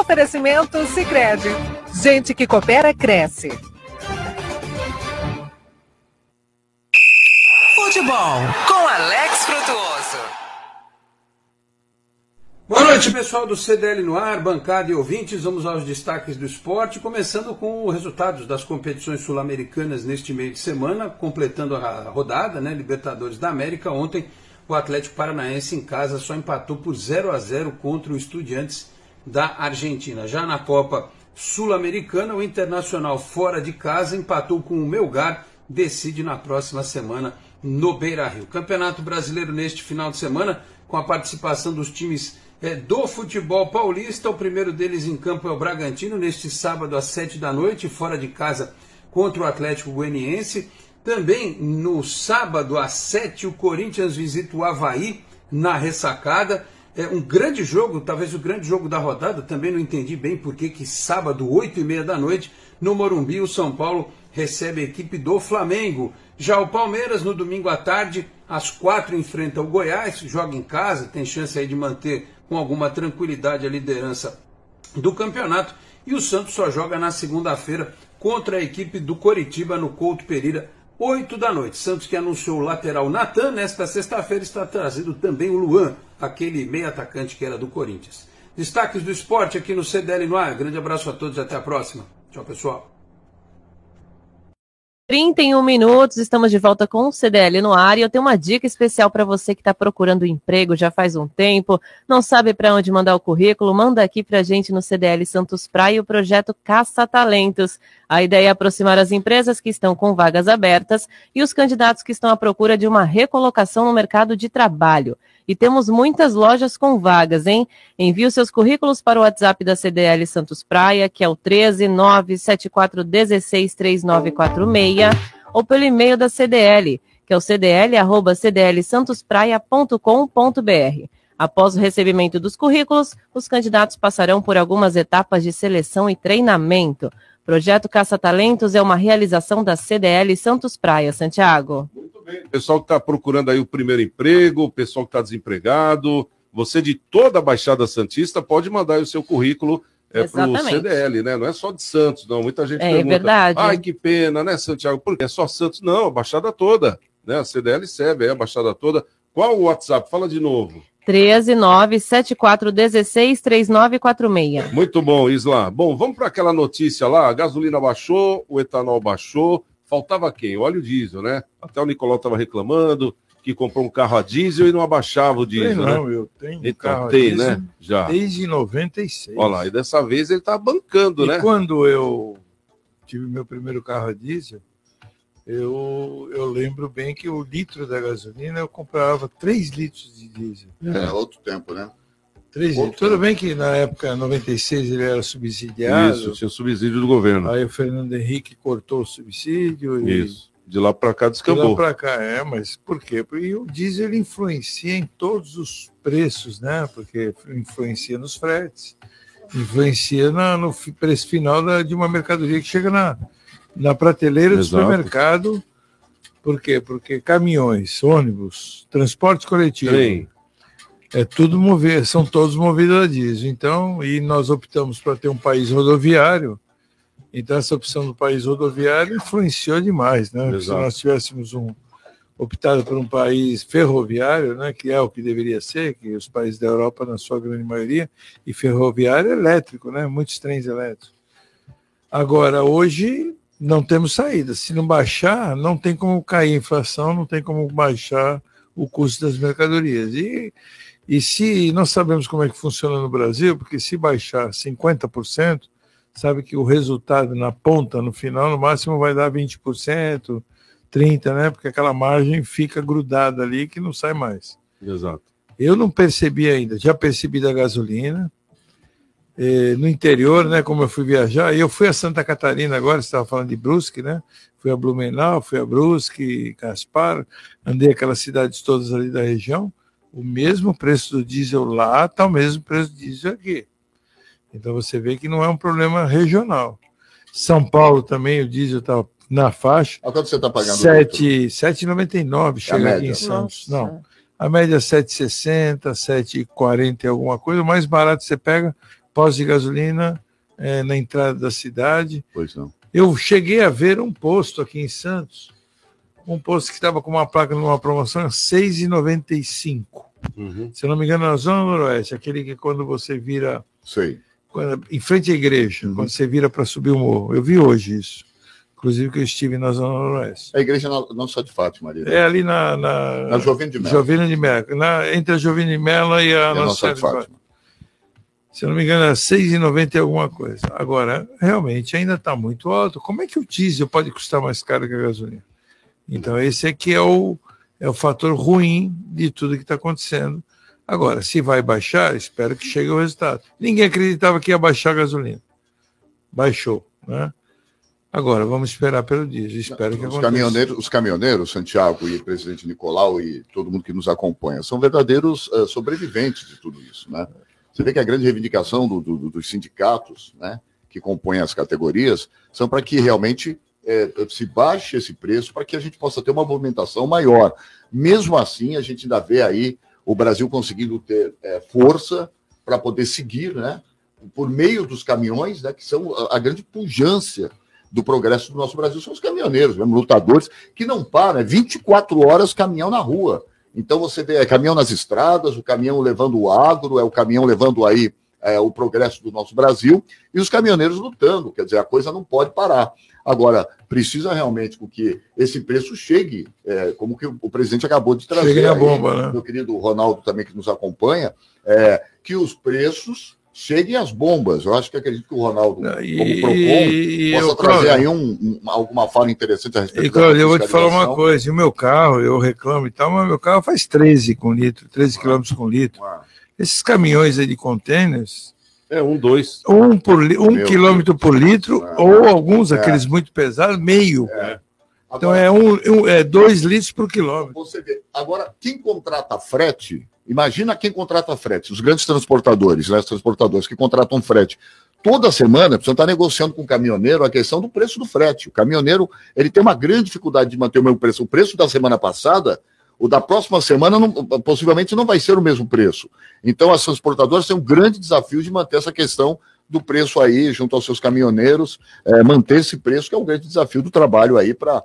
Oferecimento Sicredi. Gente que coopera cresce. Futebol com Alex Frutuoso. Boa noite, pessoal do CDL no ar, bancada e ouvintes. Vamos aos destaques do esporte, começando com os resultados das competições sul-americanas neste meio de semana, completando a rodada, né? Libertadores da América. Ontem, o Atlético Paranaense em casa só empatou por 0 a 0 contra o Estudiantes da Argentina. Já na Copa Sul-Americana, o Internacional fora de casa empatou com o Melgar, decide na próxima semana no Beira-Rio. Campeonato Brasileiro neste final de semana, com a participação dos times é, do futebol paulista. O primeiro deles em campo é o Bragantino, neste sábado às sete da noite, fora de casa contra o Atlético Goianiense. Também no sábado às sete, o Corinthians visita o Havaí na ressacada. É um grande jogo, talvez o grande jogo da rodada, também não entendi bem porque que sábado, 8 e meia da noite, no Morumbi, o São Paulo recebe a equipe do Flamengo. Já o Palmeiras, no domingo à tarde, às quatro, enfrenta o Goiás, joga em casa, tem chance aí de manter com alguma tranquilidade a liderança do campeonato. E o Santos só joga na segunda-feira contra a equipe do Coritiba no Couto Pereira, 8 da noite. Santos que anunciou o lateral Natan, nesta sexta-feira está trazendo também o Luan, aquele meio atacante que era do Corinthians. Destaques do esporte aqui no CDL no ar. Grande abraço a todos e até a próxima. Tchau, pessoal. 31 minutos, estamos de volta com o CDL no ar e eu tenho uma dica especial para você que está procurando emprego já faz um tempo, não sabe para onde mandar o currículo, manda aqui para a gente no CDL Santos Praia o projeto Caça Talentos. A ideia é aproximar as empresas que estão com vagas abertas e os candidatos que estão à procura de uma recolocação no mercado de trabalho. E temos muitas lojas com vagas, hein? Envie os seus currículos para o WhatsApp da CDL Santos Praia, que é o 13974163946, ou pelo e-mail da CDL, que é o cdl@cdlsantospraia.com.br. Após o recebimento dos currículos, os candidatos passarão por algumas etapas de seleção e treinamento. Projeto Caça Talentos é uma realização da CDL Santos Praia, Santiago. Pessoal que está procurando aí o primeiro emprego, o pessoal que está desempregado, você de toda a Baixada Santista pode mandar o seu currículo é, para o CDL, né? Não é só de Santos, não. Muita gente é, pergunta. É verdade. Ai, que pena, né, Santiago? Porque é só Santos? Não, a Baixada toda. Né? A CDL serve, é a Baixada toda. Qual o WhatsApp? Fala de novo. 13974163946. Muito bom, Isla. Bom, vamos para aquela notícia lá. A gasolina baixou, o etanol baixou. Faltava quem? O óleo diesel, né? Até o Nicolau estava reclamando que comprou um carro a diesel e não abaixava o diesel, não, né? eu tenho um então, carro tem, diesel né? Já. desde 96. Olha lá, e dessa vez ele tá bancando, e né? quando eu tive meu primeiro carro a diesel, eu, eu lembro bem que o litro da gasolina eu comprava 3 litros de diesel. É, outro tempo, né? 3 litros. Tudo bem que na época, 96, ele era subsidiado. Isso, tinha subsídio do governo. Aí o Fernando Henrique cortou o subsídio. E... Isso. De lá para cá De descambou. lá para cá, é, mas por quê? Porque o diesel ele influencia em todos os preços, né? Porque influencia nos fretes, influencia na- no preço final da- de uma mercadoria que chega na, na prateleira do Exato. supermercado. Por quê? Porque caminhões, ônibus, transporte coletivo, Trem. É tudo mover, são todos movidos a diesel. Então, e nós optamos para ter um país rodoviário. Então, essa opção do país rodoviário influenciou demais, né? Se nós tivéssemos um optado por um país ferroviário, né, que é o que deveria ser, que os países da Europa, na sua grande maioria, e ferroviário é elétrico, né? Muitos trens elétricos. Agora, hoje não temos saída. Se não baixar, não tem como cair a inflação, não tem como baixar o custo das mercadorias. E, e se nós sabemos como é que funciona no Brasil, porque se baixar 50%, sabe que o resultado na ponta, no final, no máximo vai dar 20%, 30%, né? Porque aquela margem fica grudada ali que não sai mais. Exato. Eu não percebi ainda, já percebi da gasolina. Eh, no interior, né, como eu fui viajar, e eu fui a Santa Catarina agora, você estava falando de Brusque, né? Fui a Blumenau, fui a Brusque, Gaspar, andei aquelas cidades todas ali da região. O mesmo preço do diesel lá está o mesmo preço do diesel aqui. Então você vê que não é um problema regional. São Paulo também, o diesel está na faixa. A quanto você está pagando? 7 7,99 chega aqui em Santos. Nossa. Não. A média é 7,60, 7,40 e alguma coisa. O mais barato você pega pós de gasolina é, na entrada da cidade. Pois não. Eu cheguei a ver um posto aqui em Santos, um posto que estava com uma placa numa promoção 6,95. Uhum. Se eu não me engano, na Zona Noroeste, aquele que quando você vira Sei. quando- em frente à igreja, Uhum. quando você vira para subir o morro. Eu vi hoje isso. Inclusive que eu estive na Zona Noroeste. A igreja não, só de Fátima, ali. né? É ali na. Na, Na Jovem de Mello. Jovem de Mello. Na, entre a Jovem de Mello e a, E a Nossa Nossa Senhora de de Fátima. Se eu não me engano, é 6,90 e alguma coisa. Agora, realmente ainda está muito alto. Como é que o diesel pode custar mais caro que a gasolina? Então, esse aqui é o, é o fator ruim de tudo que está acontecendo. Agora, se vai baixar, espero que chegue o resultado. Ninguém acreditava que ia baixar a gasolina. Baixou, né? Agora, vamos esperar pelo diesel. Espero que Os aconteça. caminhoneiros, os caminhoneiros, Santiago e o presidente Nicolau e todo mundo que nos acompanha, são verdadeiros eh, sobreviventes de tudo isso. Né? Você vê que a grande reivindicação do- do- dos sindicatos né, que compõem as categorias são para que realmente eh, se baixe esse preço para que a gente possa ter uma movimentação maior. Mesmo assim, a gente ainda vê aí o Brasil conseguindo ter eh, força para poder seguir, né, por meio dos caminhões, né, que são a, grande pujança do progresso do nosso Brasil, são os caminhoneiros, mesmo lutadores, que não param, é 24 horas caminhão na rua. Então você vê é, caminhão nas estradas, o caminhão levando o agro, é o caminhão levando aí é, o progresso do nosso Brasil, e os caminhoneiros lutando, quer dizer, a coisa não pode parar. Agora, precisa realmente com que esse preço chegue, é, como que o presidente acabou de trazer. Chegue aí, bomba, né? Meu querido Ronaldo também que nos acompanha, é, que os preços cheguem às bombas. Eu acho que acredito que o Ronaldo, E- como PROCON, e possa eu, trazer Cláudio, aí um- um- alguma fala interessante a respeito E, Cláudio, eu vou te falar uma coisa. O meu carro, eu reclamo e tal, mas meu carro faz 13 com litro, 13 quilômetros com litro. Esses caminhões aí de containers, É, um, dois. um, por, um Meu quilômetro por litro, ou alguns, aqueles muito pesados, meio. Então é, um, um- é dois litros por quilômetro. Você vê. Agora, quem contrata frete, imagina quem contrata frete, os grandes transportadores, né, os transportadores que contratam frete. Toda semana, você está negociando com o caminhoneiro a questão do preço do frete. O caminhoneiro ele tem uma grande dificuldade de manter o mesmo preço. O preço da semana passada, o da próxima semana, não- possivelmente não vai ser o mesmo preço. Então, as transportadoras têm um grande desafio de manter essa questão do preço aí, junto aos seus caminhoneiros, eh, manter esse preço, que é o grande desafio do trabalho aí para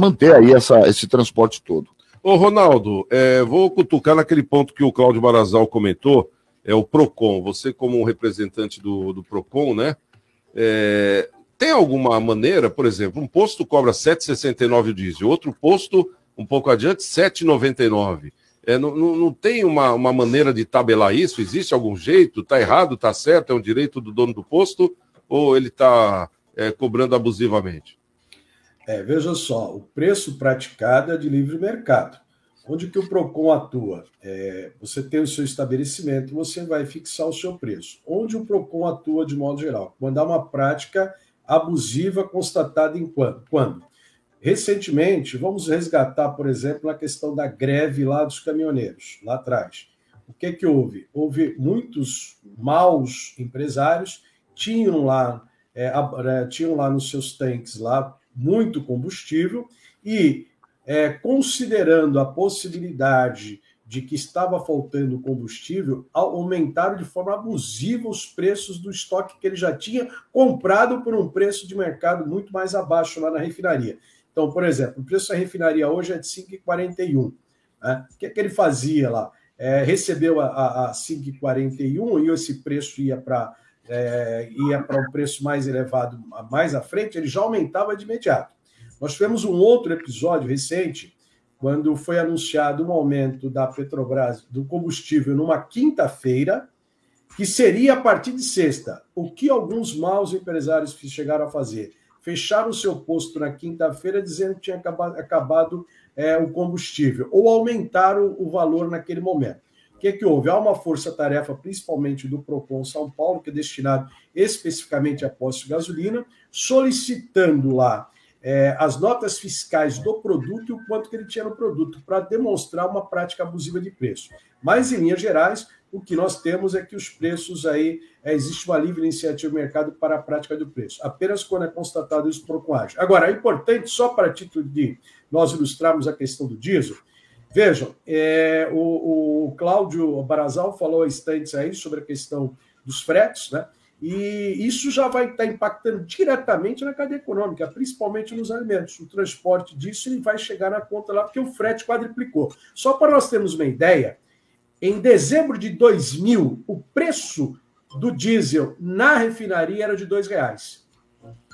manter aí essa, esse transporte todo. Ô, Ronaldo, é, vou cutucar naquele ponto que o Cláudio Barazal comentou, é o PROCON. Você, como um representante do, do PROCON, né? é, tem alguma maneira, por exemplo, um posto cobra 7,69 o diesel, outro posto, um pouco adiante, 7,99. É, não, não, tem uma, uma maneira de tabelar isso? Existe algum jeito? Está errado? Está certo? É um direito do dono do posto? Ou ele está é, cobrando abusivamente? É, veja só, o preço praticado é de livre mercado. Onde que o PROCON atua? É, você tem o seu estabelecimento, você vai fixar o seu preço. Onde o PROCON atua de modo geral? Quando há uma prática abusiva constatada em quando? quando? Recentemente, vamos resgatar, por exemplo, a questão da greve lá dos caminhoneiros, lá atrás. O que que houve? Houve muitos maus empresários tinham lá é, é tinham lá nos seus tanques lá muito combustível e é, considerando a possibilidade de que estava faltando combustível, aumentaram de forma abusiva os preços do estoque que ele já tinha comprado por um preço de mercado muito mais abaixo lá na refinaria. Então, por exemplo, o preço da refinaria hoje é de 5,41. Né? O que, é que ele fazia lá? É, recebeu a, a, a 5,41 e esse preço ia para é, ia para um preço mais elevado mais à frente, ele já aumentava de imediato. Nós tivemos um outro episódio recente, quando foi anunciado um aumento da Petrobras do combustível numa quinta-feira, que seria a partir de sexta. O que alguns maus empresários chegaram a fazer? Fecharam o seu posto na quinta-feira dizendo que tinha acabado, acabado é, o combustível, ou aumentaram o valor naquele momento. O que, é que houve? Há uma força-tarefa, principalmente do PROCON São Paulo, que é destinado especificamente a postos de gasolina, solicitando lá é, as notas fiscais do produto e o quanto que ele tinha no produto, para demonstrar uma prática abusiva de preço. Mas, em linhas gerais, o que nós temos é que os preços aí, é, existe uma livre iniciativa do mercado para a prática do preço, apenas quando é constatado isso por coagem. Agora, é importante, só para título de nós ilustrarmos a questão do diesel, vejam, é, o, o Cláudio Barazal falou instantes aí sobre a questão dos fretes, né? E isso já vai estar impactando diretamente na cadeia econômica, principalmente nos alimentos. O transporte disso ele vai chegar na conta lá, porque o frete quadriplicou. Só para nós termos uma ideia, em dezembro de 2000, o preço do diesel na refinaria era de R$ reais.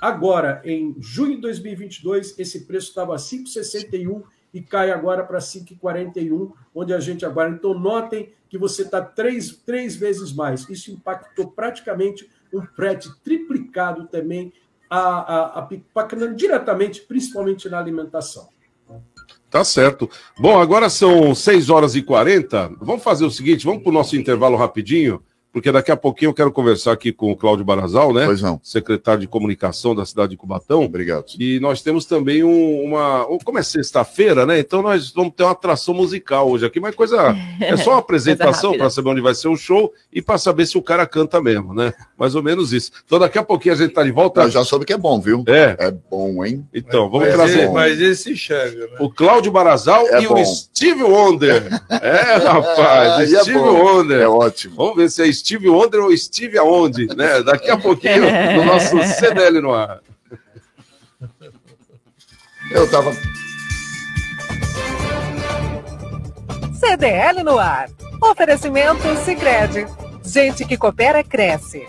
Agora, em junho de 2022, esse preço estava 5,61 e cai agora para 5,41, onde a gente agora. Então, notem que você está três, três vezes mais. Isso impactou praticamente um frete triplicado também, a, a, a, impactando diretamente, principalmente na alimentação. Tá certo. Bom, agora são 6 horas e 40. Vamos fazer o seguinte: vamos para o nosso intervalo rapidinho porque daqui a pouquinho eu quero conversar aqui com o Cláudio Barazal, né? Pois não. Secretário de Comunicação da cidade de Cubatão. Obrigado. E nós temos também um, uma. Como é sexta-feira, né? Então nós vamos ter uma atração musical hoje aqui, mas coisa. É só uma apresentação para saber onde vai ser o show e para saber se o cara canta mesmo, né? Mais ou menos isso. Então daqui a pouquinho a gente tá de volta. Eu já soube que é bom, viu? É. É bom, hein? Então, vamos mas trazer. Ele, mas esse enxerga, né? O Cláudio Barazal É e bom. o Steve Wonder. É, rapaz, é Steve bom. Wonder. É ótimo. Vamos ver se é Steve Wonder ou Steve aonde, né? Daqui a pouquinho, no nosso CDL no ar. Eu tava. CDL no ar. Oferecimento Sicredi. Gente que coopera cresce.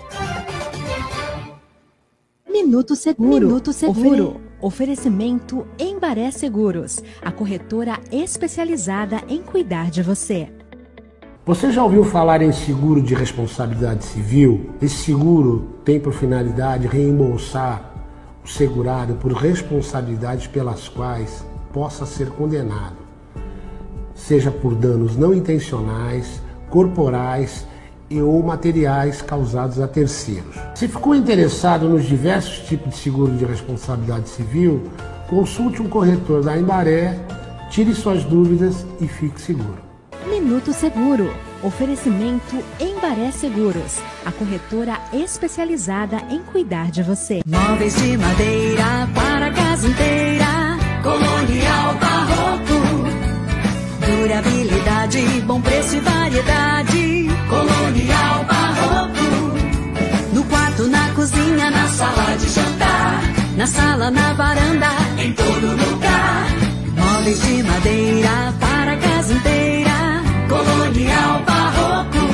Minuto Seguro. Minuto Seguro. Oferecimento Embaré Seguros, a corretora especializada em cuidar de você. Você já ouviu falar em seguro de responsabilidade civil? Esse seguro tem por finalidade reembolsar o segurado por responsabilidades pelas quais possa ser condenado, seja por danos não intencionais, corporais e ou materiais causados a terceiros. Se ficou interessado nos diversos tipos de seguro de responsabilidade civil, consulte um corretor da Embaré, tire suas dúvidas e fique seguro. Minuto Seguro. Oferecimento Embaré Seguros, a corretora especializada em cuidar de você. Móveis de madeira para casa inteira. Colonial Barroco. Durabilidade, bom preço e variedade. Colonial Barroco. No quarto, na cozinha, na sala de jantar. Na sala, na varanda, em todo lugar. Móveis de madeira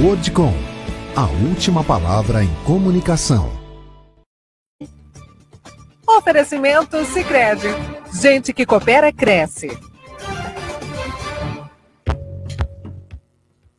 Wordcom, a última palavra em comunicação. Oferecimento Sicredi. Gente que coopera cresce.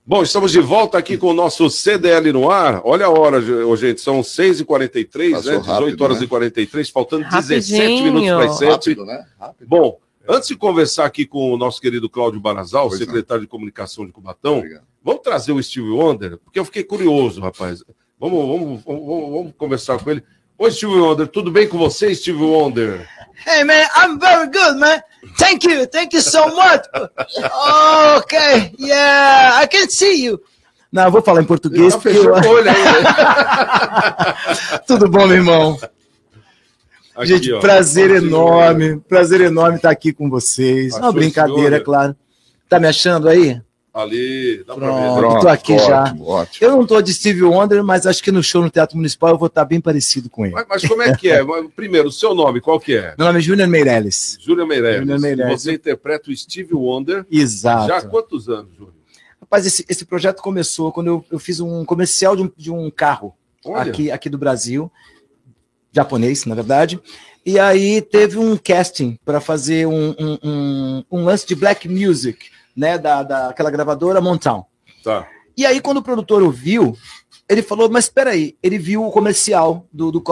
Bom, estamos de volta aqui com o nosso CDL no ar. Olha a hora, gente, são 6h43, Passou né? 18 rápido, horas né? e 43, faltando Rapidinho. 17 minutos para as 7. Rápido, né? Rápido. Bom, antes de conversar aqui com o nosso querido Cláudio Barazal, Pois não. secretário de comunicação de Cubatão, vamos trazer o Steve Wonder, porque eu fiquei curioso, rapaz. Vamos, vamos, vamos, vamos- conversar com ele. Oi, Steve Wonder, tudo bem com você, Steve Wonder? Hey man, I'm very good, man. Thank you, thank you so much. okay, yeah, I can see you. Não, eu vou falar em português. Tá porque eu- o olho aí, né? Tudo bom, meu irmão? Aqui, Gente, ó. prazer Ótimo. enorme, prazer enorme estar aqui com vocês. Achou Uma brincadeira, senhora? é claro. Tá me achando aí? Ali, dá pra ver. Pronto, tô aqui já. ótimo, ótimo. Eu não tô de Steve Wonder, mas acho que no show no Teatro Municipal eu vou estar bem parecido com ele. Mas, mas como é que é? Primeiro, o seu nome, qual que é? Meu nome é Júnior Meirelles. Júlia Meirelles. Meirelles. Você interpreta o Steve Wonder. Exato. Já há quantos anos, Júlio? Rapaz, esse, esse projeto começou quando eu, eu fiz um comercial de um, de um carro Olha. aqui, aqui do Brasil, japonês, na verdade. E aí teve um casting para fazer um, um, um, um lance de black music, né, da, daquela gravadora Motown. Tá. E aí, quando o produtor ouviu, ele falou: Mas espera aí, ele viu o comercial do, do,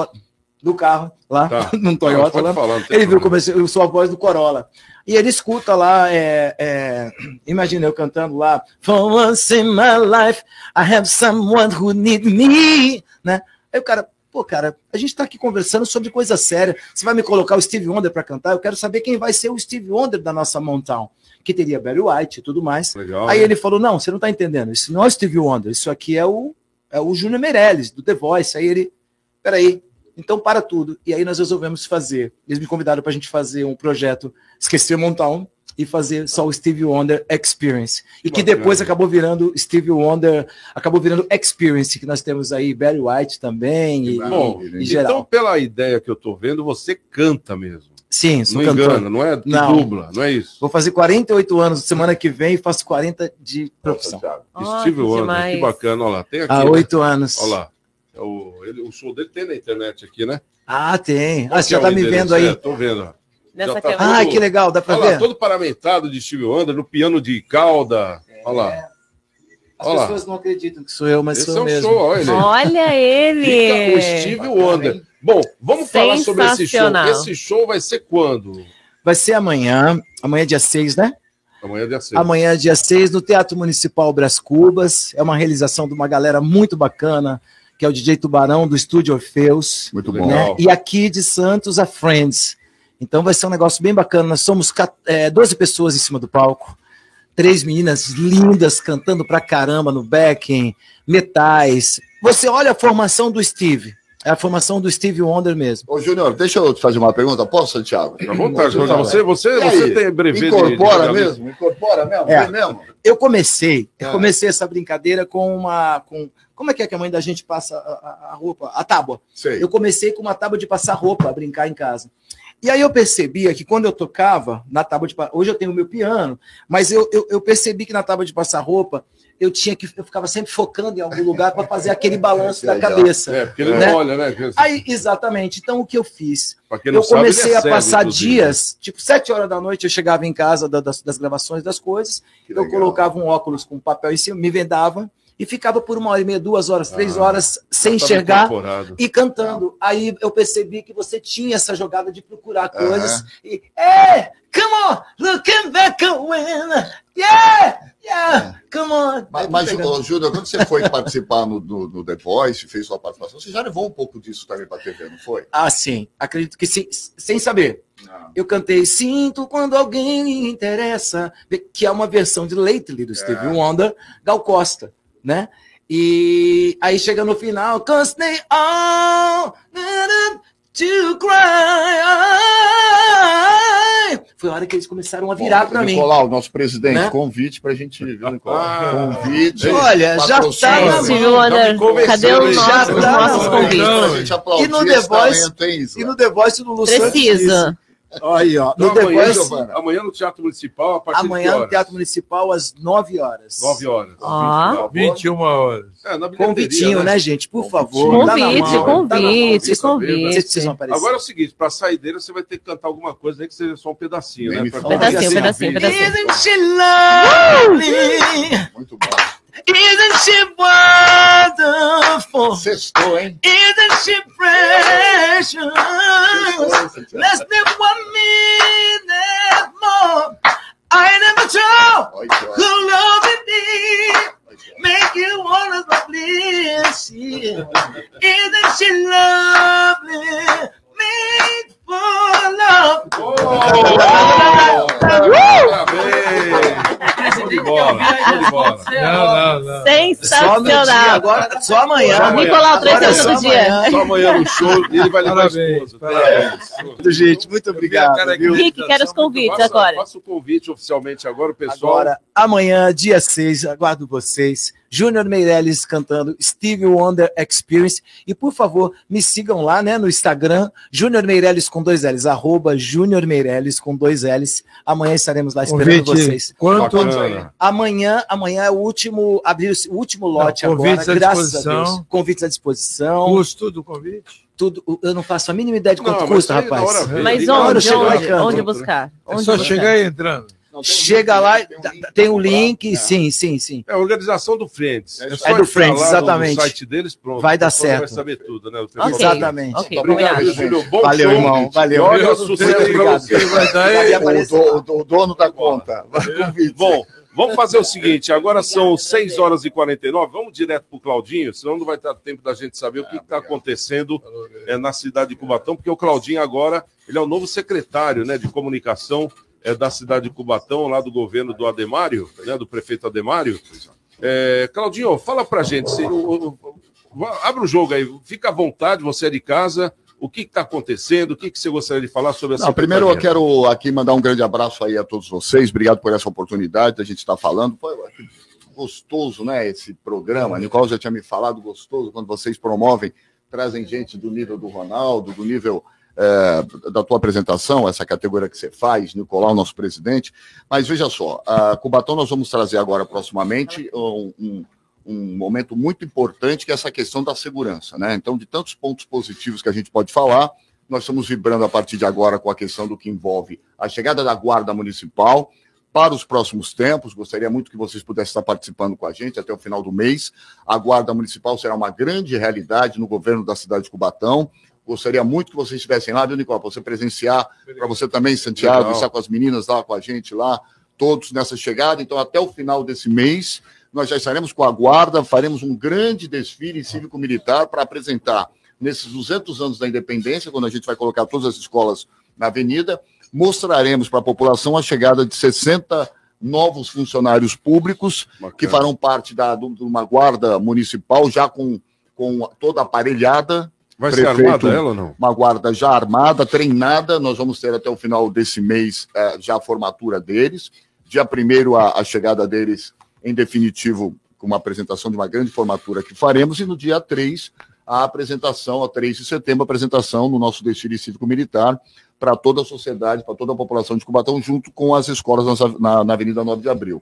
do carro lá, Tá. Não, Toyota. lá. falar, não ele viu o comercial, eu sou a voz do Corolla. E ele escuta lá, é, é, imagina eu cantando lá, For once in my life, I have someone who need me, né? Aí o cara, pô, cara, a gente tá aqui conversando sobre coisa séria. Você vai me colocar o Steve Wonder para cantar? Eu quero saber quem vai ser o Steve Wonder da nossa Mountain, que teria Barry White e tudo mais. Legal, Aí né? ele falou: não, você não tá entendendo. Isso não é o Steve Wonder, isso aqui é o, é o Júnior Meirelles, do The Voice. Aí ele, peraí, então para tudo. E aí nós resolvemos fazer. Eles me convidaram para a gente fazer um projeto, esquecer montar um e fazer só o Steve Wonder Experience. E que bacana. depois acabou virando Steve Wonder, acabou virando Experience, que nós temos aí Barry White também, e, Bom, e, e geral. então, pela ideia que eu tô vendo, você canta mesmo. Sim, sou não cantor. engana, não é Não. dubla, não é isso? Vou fazer 48 anos semana que vem e faço 40 de profissão. Steve Wonder, que bacana, olha lá. Tem aqui, Há né? oito anos. Olha lá. É o, ele- o show dele tem na internet aqui, né? Ah, tem. Qual Ah, você já é tá o me vendo aí. É, tô vendo. Nessa tá câmera. Ah, que legal, dá pra Olha lá, ver? todo paramentado de Steve Wonder, no piano de cauda. Olha lá. As Olha lá. pessoas não acreditam que sou eu, mas Esse sou é eu um mesmo. show, olha ele. Olha ele! Fica o Steve Wonder. Bom, vamos falar sobre esse show. Esse show vai ser quando? Vai ser amanhã, amanhã é dia 6, né? Amanhã é dia 6. Amanhã, dia 6, no Teatro Municipal Brás Cubas. É uma realização de uma galera muito bacana, que é o DJ Tubarão, do Estúdio Orfeus. Muito bom. Né? E aqui de Santos, a Friends. Então vai ser um negócio bem bacana. Nós somos ca- é, 12 pessoas em cima do palco. Três meninas lindas cantando pra caramba no backing, metais. Você olha a formação do Steve. É a formação do Steve Wonder mesmo. Ô, Júnior, deixa eu te fazer uma pergunta. Posso, Santiago? À vontade, Você, você, você, tem brevet de- Incorpora de- mesmo? Incorpora mesmo? É. Mesmo? Eu comecei, eu É. comecei essa brincadeira com uma. Com, como é que é que a mãe da gente passa a, a- a roupa? A tábua. Sei. Eu comecei com uma tábua de passar roupa, a brincar em casa. E aí eu percebia que quando eu tocava na tábua de hoje eu tenho o meu piano, mas eu, eu, eu percebi que na tábua de passar roupa eu tinha que eu ficava sempre focando em algum lugar para fazer aquele balanço da Legal. cabeça. É, porque ele né? não olha, né? Aí, exatamente. Então, o que eu fiz? Pra quem não eu sabe, comecei é a passar inclusive. dias, tipo, sete horas da noite, eu chegava em casa da- das, das gravações das coisas, eu colocava um óculos com papel em cima, me vendava e ficava por uma hora e meia, duas horas, três Ah, horas, sem enxergar e cantando. Aí eu percebi que você tinha essa jogada de procurar coisas e, hey, come on, looking back when, yeah, yeah, come on. Mas, mas ô, Júnior, quando você foi participar no, no- no The Voice, fez sua participação, você já levou um pouco disso também para TV, não foi? Ah, sim. Acredito que sim, sem saber. Eu cantei Sinto Quando Alguém Me Interessa, que é uma versão de Lately do Stevie Wonder, Gal Costa, né? E aí chega no final, Cause they all to cry foi a hora que eles começaram a virar para mim. Nicolau, nosso presidente, Né? convite pra gente ir, viu, Nicolau? Ah, convite. Olha, já patrocínio. tá na mão. Cadê os Já nossos, os tá nossos mão. convites? Gente aplaudir E no The Voice, talento, hein, e no The Voice do Lu Santos. Precisa. Aí, ó. No Então, The amanhã, Voice, Giovana, amanhã no Teatro Municipal, a partir de amanhã no? Teatro Municipal, às 9 horas. 9 horas. Ó. 21 horas. É, Convitinho, né, gente? Por favor. Convite, tá mão, tá mão. convite, Vocês convite. Precisam aparecer. Agora é o seguinte, pra saideira você vai ter que cantar alguma coisa aí que seja só um pedacinho, Nem né? Pedacinho, pedacinho, pedacinho. Isn't she lovely? Muito bom. Isn't she wonderful? Hein? Isn't she precious? Less than one minute more. I never told who ótimo. loving me make you wanna go bliss. Isn't she lovely? Made for love. Parabéns! Show de bola, show de bola. Não, não, não. Só dia, Sensacional. agora, só amanhã. Só amanhã. Nicolau, três é só no dia. amanhã. Só amanhã no show e ele vai levar a Parabéns, esposa. parabéns. Parabéns. Gente, muito obrigado. Rick, quero os convites agora. Faça o convite oficialmente agora, o pessoal. Agora, amanhã, dia 6, aguardo vocês. Júnior Meirelles cantando Steve Wonder Experience. E, por favor, me sigam lá né, no Instagram, Júnior Meirelles com dois L's, arroba Júnior Meirelles com dois L's. Amanhã estaremos lá esperando Convite, vocês. quanto? Bacana. Amanhã, amanhã é o último, abrir o último lote Não, agora, convites à graças a disposição. Deus. Convites à disposição. Custo do convite? Tudo, eu não faço a mínima ideia de quanto Não, custa, rapaz. Mas onde, onde, canto. onde buscar? É Onde só buscar? chegar aí entrando. Não, um Chega lá, tem um link tem o link, lá. sim, sim, sim. É a organização do Friends. É do entrar Friends, exatamente. No site deles, pronto. Vai dar O certo. Vai saber tudo, né? O. Exatamente. Obrigado. Bom Valeu, show. irmão. Valeu. Olha, Meu sucesso pra obrigado. você. Vai dar. O, o dono da conta. Bom, vamos fazer o seguinte: agora são 6 horas e 49. Vamos direto para o Claudinho, senão não vai dar tempo da gente saber o que está acontecendo é, na cidade de Cubatão, porque o Claudinho agora ele é o novo secretário né, de comunicação é, da cidade de Cubatão, lá do governo do Ademário, né, do prefeito Ademário. É, Claudinho, fala pra gente. se- o- o- abre o jogo aí, fica à vontade, você é de casa. O que está acontecendo? O que, que você gostaria de falar sobre essa Não, primeiro eu quero aqui mandar um grande abraço aí a todos vocês. Obrigado por essa oportunidade da gente estar falando. Foi gostoso, né, esse programa. Nicolau já tinha me falado, gostoso, quando vocês promovem, trazem gente do nível do Ronaldo, do nível é, da tua apresentação, essa categoria que você faz, Nicolau, nosso presidente. Mas veja só, a Cubatão nós vamos trazer agora, proximamente, um, um- um momento muito importante, que é essa questão da segurança. Né? Então, de tantos pontos positivos que a gente pode falar, nós estamos vibrando a partir de agora com a questão do que envolve a chegada da Guarda Municipal para os próximos tempos. Gostaria muito que vocês pudessem estar participando com a gente até o final do mês. A Guarda Municipal será uma grande realidade no governo da cidade de Cubatão. Gostaria muito que vocês estivessem lá, viu, Nicolau? Para você presenciar, para você também, Santiago, Legal. estar com as meninas lá com a gente lá, todos nessa chegada. Então, até o final desse mês, nós já estaremos com a Guarda, faremos um grande desfile cívico-militar para apresentar, nesses 200 anos da independência, quando a gente vai colocar todas as escolas na avenida, mostraremos para a população a chegada de 60 novos funcionários públicos que farão parte da, de uma guarda municipal já com, com toda aparelhada. Vai ser armada ela ou não? Uma guarda já armada, treinada. Nós vamos ter até o final desse mês eh, já a formatura deles. Dia primeiro a, a chegada deles, em definitivo, com uma apresentação de uma grande formatura que faremos. E no dia 3, a apresentação, a 3 de setembro, a apresentação no nosso desfile cívico-militar para toda a sociedade, para toda a população de Cubatão, junto com as escolas na, na, na Avenida 9 de Abril.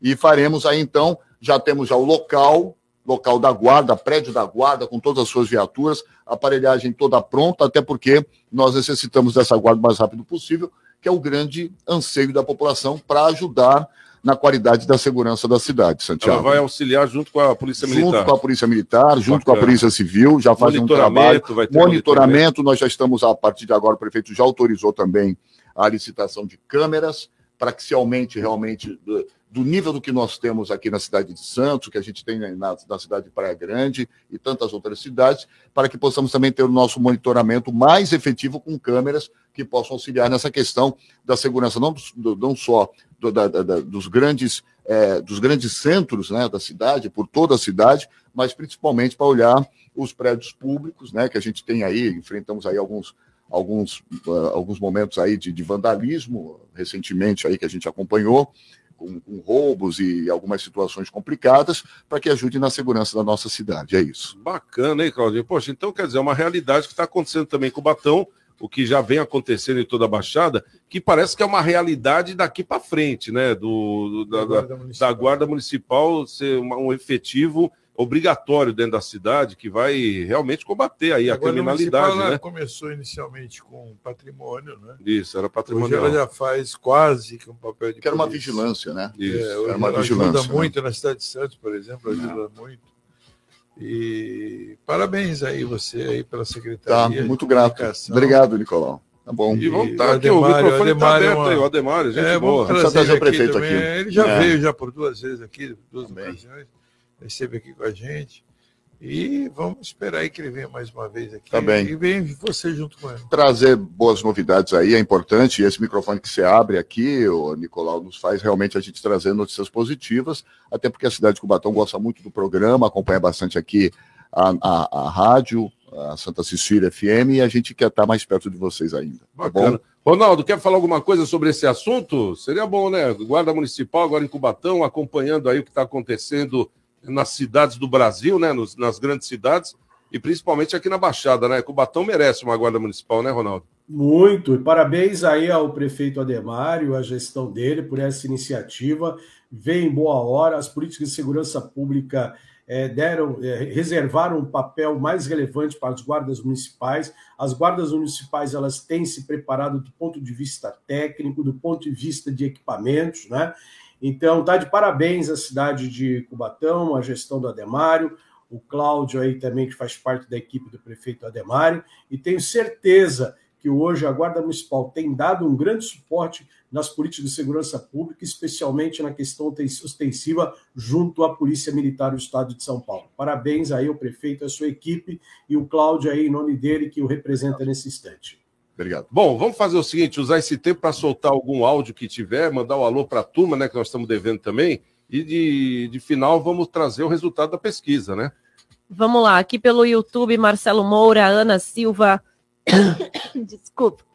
E faremos aí, então, já temos já o local, local da guarda, prédio da guarda, com todas as suas viaturas, aparelhagem toda pronta, até porque nós necessitamos dessa guarda o mais rápido possível, que é o grande anseio da população para ajudar na qualidade da segurança da cidade, Santiago. Ela vai auxiliar junto com a Polícia Junto Militar. com a Polícia Militar, junto com a Bacana. Polícia Civil, já fazem um trabalho. Monitoramento, vai ter monitoramento, nós já estamos, a partir de agora, o prefeito já autorizou também a licitação de câmeras, para que se aumente realmente do, nível do que nós temos aqui na cidade de Santos, que a gente tem na, na cidade de Praia Grande e tantas outras cidades, para que possamos também ter o nosso monitoramento mais efetivo com câmeras que possam auxiliar nessa questão da segurança, não, do- não só do- da- da- dos, grandes, eh, dos grandes centros né, da cidade, por toda a cidade, mas principalmente para olhar os prédios públicos, né, que a gente tem aí, enfrentamos aí alguns, alguns, uh, alguns momentos aí de, de, vandalismo, recentemente aí que a gente acompanhou, com, com roubos e algumas situações complicadas, para que ajude na segurança da nossa cidade. É isso. Bacana, hein, Claudinho? Poxa, então quer dizer, é uma realidade que está acontecendo também com o Batão, o que já vem acontecendo em toda a Baixada, que parece que é uma realidade daqui para frente, né? Do, do da, da, guarda da, Guarda Municipal ser uma, um efetivo obrigatório dentro da cidade que vai realmente combater aí a, a criminalidade. Né? começou inicialmente com patrimônio, né? Isso, era patrimônio. Hoje ela já faz quase que um papel de. Que era uma vigilância, né? Isso, é, era uma vigilância. Ajuda né? muito na cidade de Santos, por exemplo, ajuda Não. muito. E parabéns aí você aí pela secretaria. Tá, muito grato. Obrigado, Nicolau. Tá bom. E voltar aqui, o microfone está aberto uma... aí, o Ademar, gente é, boa. Precisa trazer o prefeito aqui. Ele já é. veio já por duas vezes aqui, duas Também. ocasiões esteve aqui com a gente. E vamos esperar aí que ele venha mais uma vez aqui. Tá bem. E vem você junto com ele. Trazer boas novidades aí é importante. Esse microfone que você abre aqui, o Nicolau, nos faz realmente a gente trazer notícias positivas, até porque a cidade de Cubatão gosta muito do programa, acompanha bastante aqui a, a, a rádio, a Santa Cecília FM, e a gente quer estar mais perto de vocês ainda. Tá Bacana. Tá Ronaldo, quer falar alguma coisa sobre esse assunto? Seria bom, né? Guarda Municipal agora em Cubatão, acompanhando aí o que está acontecendo nas cidades do Brasil, né, nos, nas grandes cidades, e principalmente aqui na Baixada, né? Cubatão merece uma guarda municipal, né, Ronaldo? Muito, e parabéns aí ao prefeito Ademário, a gestão dele por essa iniciativa. Vem em boa hora, as políticas de segurança pública é, deram, é, reservaram um papel mais relevante para as guardas municipais. As guardas municipais elas têm se preparado do ponto de vista técnico, do ponto de vista de equipamentos, né? Então, tá de parabéns a cidade de Cubatão, a gestão do Ademário, o Cláudio aí também, que faz parte da equipe do prefeito Ademário, e tenho certeza que hoje a Guarda Municipal tem dado um grande suporte nas políticas de segurança pública, especialmente na questão ostensiva junto à Polícia Militar do Estado de São Paulo. Parabéns aí ao prefeito, à sua equipe e o Cláudio aí, em nome dele, que o representa nesse instante. Obrigado. Bom, vamos fazer o seguinte: usar esse tempo para soltar algum áudio que tiver, mandar o um alô para a turma, né? Que nós estamos devendo também. E de, de final, vamos trazer o resultado da pesquisa, né? Vamos lá, aqui pelo YouTube, Marcelo Moura, Ana Silva. Desculpa.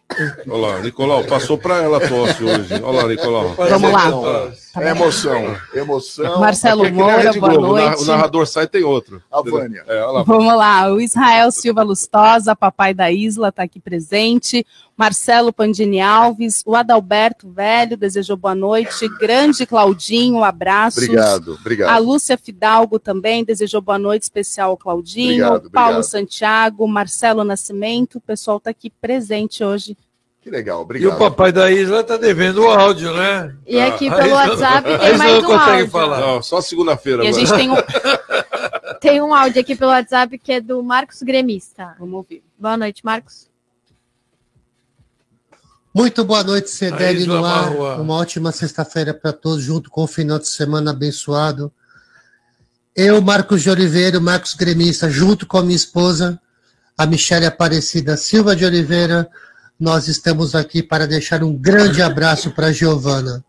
Olha lá, Nicolau, passou para ela tosse hoje. Olha lá, Nicolau. Vamos lá. É emoção, emoção. Marcelo Moura, boa Globo, noite. O narrador sai tem outro. A Vânia. É, lá. Vamos lá, o Israel Silva Lustosa, papai da Isla, está aqui presente. Marcelo Pandini Alves, o Adalberto Velho desejou boa noite. Grande Claudinho, abraços. Obrigado, obrigado. A Lúcia Fidalgo também desejou boa noite especial ao Claudinho. Obrigado, Paulo obrigado. Santiago, Marcelo Nascimento, o pessoal está aqui presente hoje que legal, obrigado. E o papai da Isla está devendo o áudio, né? E aqui ah, pelo WhatsApp tem mais um consegue áudio. Falar. Não, só segunda-feira. E agora. a gente tem um, tem um áudio aqui pelo WhatsApp que é do Marcos Gremista. Vamos ouvir. Boa noite, Marcos. Muito boa noite, CDL no ar. Uma ótima sexta-feira para todos, junto com o final de semana abençoado. Eu, Marcos de Oliveira, Marcos Gremista, junto com a minha esposa, a Michelle Aparecida Silva de Oliveira, nós estamos aqui para deixar um grande abraço para Giovana.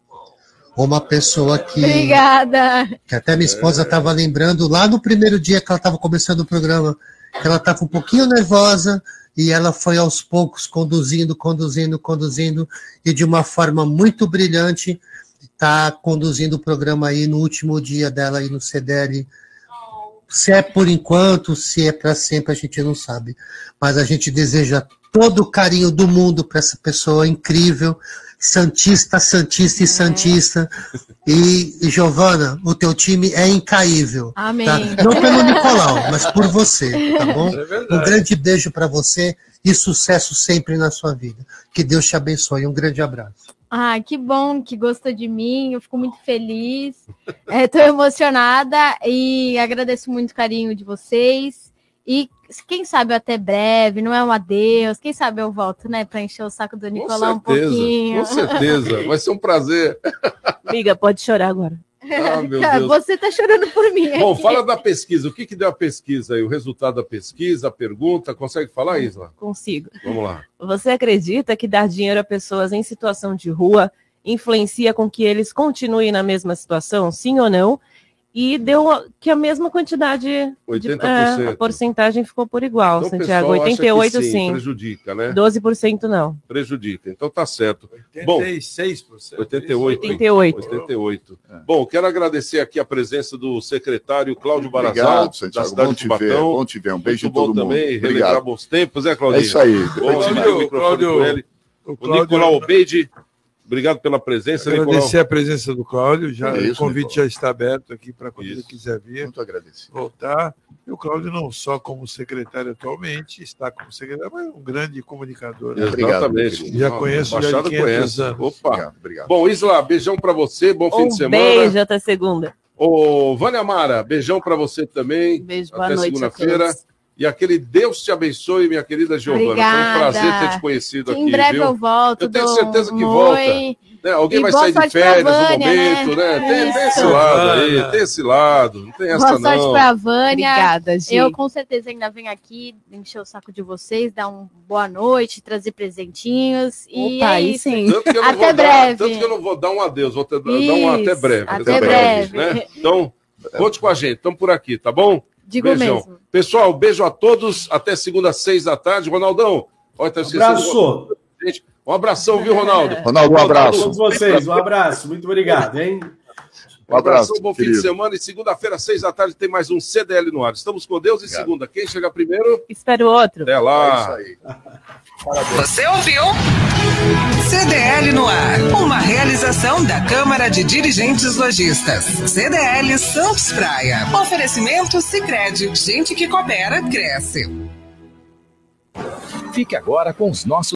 Uma pessoa que. Obrigada! Que até minha esposa estava lembrando lá no primeiro dia que ela estava começando o programa, que ela estava um pouquinho nervosa e ela foi aos poucos conduzindo, conduzindo, conduzindo e de uma forma muito brilhante está conduzindo o programa aí no último dia dela aí no CDL. Se é por enquanto, se é para sempre, a gente não sabe. Mas a gente deseja todo o carinho do mundo para essa pessoa incrível, santista, santista e santista. E, e Giovana, o teu time é incaível. Tá? Amém. Tá? Não pelo Nicolau, mas por você, tá bom? É um grande beijo para você e sucesso sempre na sua vida. Que Deus te abençoe. Um grande abraço. Ah, que bom que gosta de mim, eu fico muito feliz, estou é, emocionada e agradeço muito o carinho de vocês. E quem sabe até breve, não é um adeus, quem sabe eu volto, né, para encher o saco do Nicolau um pouquinho. Com certeza, vai ser um prazer. Amiga, pode chorar agora. Ah, Você está chorando por mim. Bom, aqui. fala da pesquisa. O que, que deu a pesquisa aí? O resultado da pesquisa, a pergunta. Consegue falar, Isla? Consigo. Vamos lá. Você acredita que dar dinheiro a pessoas em situação de rua influencia com que eles continuem na mesma situação? Sim ou não? E deu que a mesma quantidade de 80%. é, a porcentagem ficou por igual, Então, o Santiago. pessoal acha que 88 sim, sim. prejudica, né? 12% não. Prejudica. Então tá certo. Bom, 86%. 88. 88. 88. Bom, quero agradecer aqui a presença do secretário Cláudio Barazal, Obrigado, da Santiago. cidade Bom de te ver, Cubatão. bom te ver. Um beijo Muito todo bom mundo. também, Obrigado. relembrar bons tempos, né, Claudinho? É isso aí. Bom, Cláudio, o Cláudio, o O, Cláudio- Nicolau Obeide, obrigado pela presença, Agradecer Nicolau. a presença do Cláudio, já, É isso, o convite Nicolau. já está aberto aqui para quando ele quiser vir. Muito agradecido. Voltar. E o Cláudio, não só como secretário atualmente, está como secretário, mas é um grande comunicador. né? Exatamente. Já conheço já de Baixada 500 conhece. anos. Opa. Bom, Isla, beijão pra você, bom fim Um de semana. beijo até segunda. Ô, Vânia Mara, beijão pra você também. Beijo, boa até noite a segunda-feira. E aquele Deus te abençoe, minha querida Giovana. Foi um Obrigada. prazer ter te conhecido Em aqui. breve viu? eu volto. Eu tenho certeza que um volta. oi. Né, Alguém E vai boa sair de sorte férias no Vânia, momento, né? né? Tem, tem esse Isso. lado aí, tem esse lado. Não tem essa Boa sorte não. pra Vânia. Obrigada, Gi. Eu com certeza ainda venho aqui encher o saco de vocês, dar uma boa noite, trazer presentinhos. E Opa, é aí isso. sim. Até vou dar- breve. tanto que eu não vou dar um adeus, vou ter- dar um até Isso, breve. até breve. Né? Então, conte com a gente, estamos por aqui, tá bom? Digo Beijão. mesmo. Pessoal, beijo a todos, até segunda às seis da tarde. Ronaldão, olha, tá Abraço. Gente, um abração, viu, Ronaldo? Ronaldo, um abraço. Todos vocês, um abraço. Muito obrigado, hein? Um abraço, bom fim querido. de semana. E segunda-feira, às seis da tarde, tem mais um CDL no ar. Estamos com Deus e segunda. Quem chegar primeiro? Espero outro. Até lá. Você ouviu? CDL no ar. Uma realização da Câmara de Dirigentes Lojistas. CDL Santos Praia. Oferecimento Sicredi. Gente que coopera cresce. Fique agora com os nossos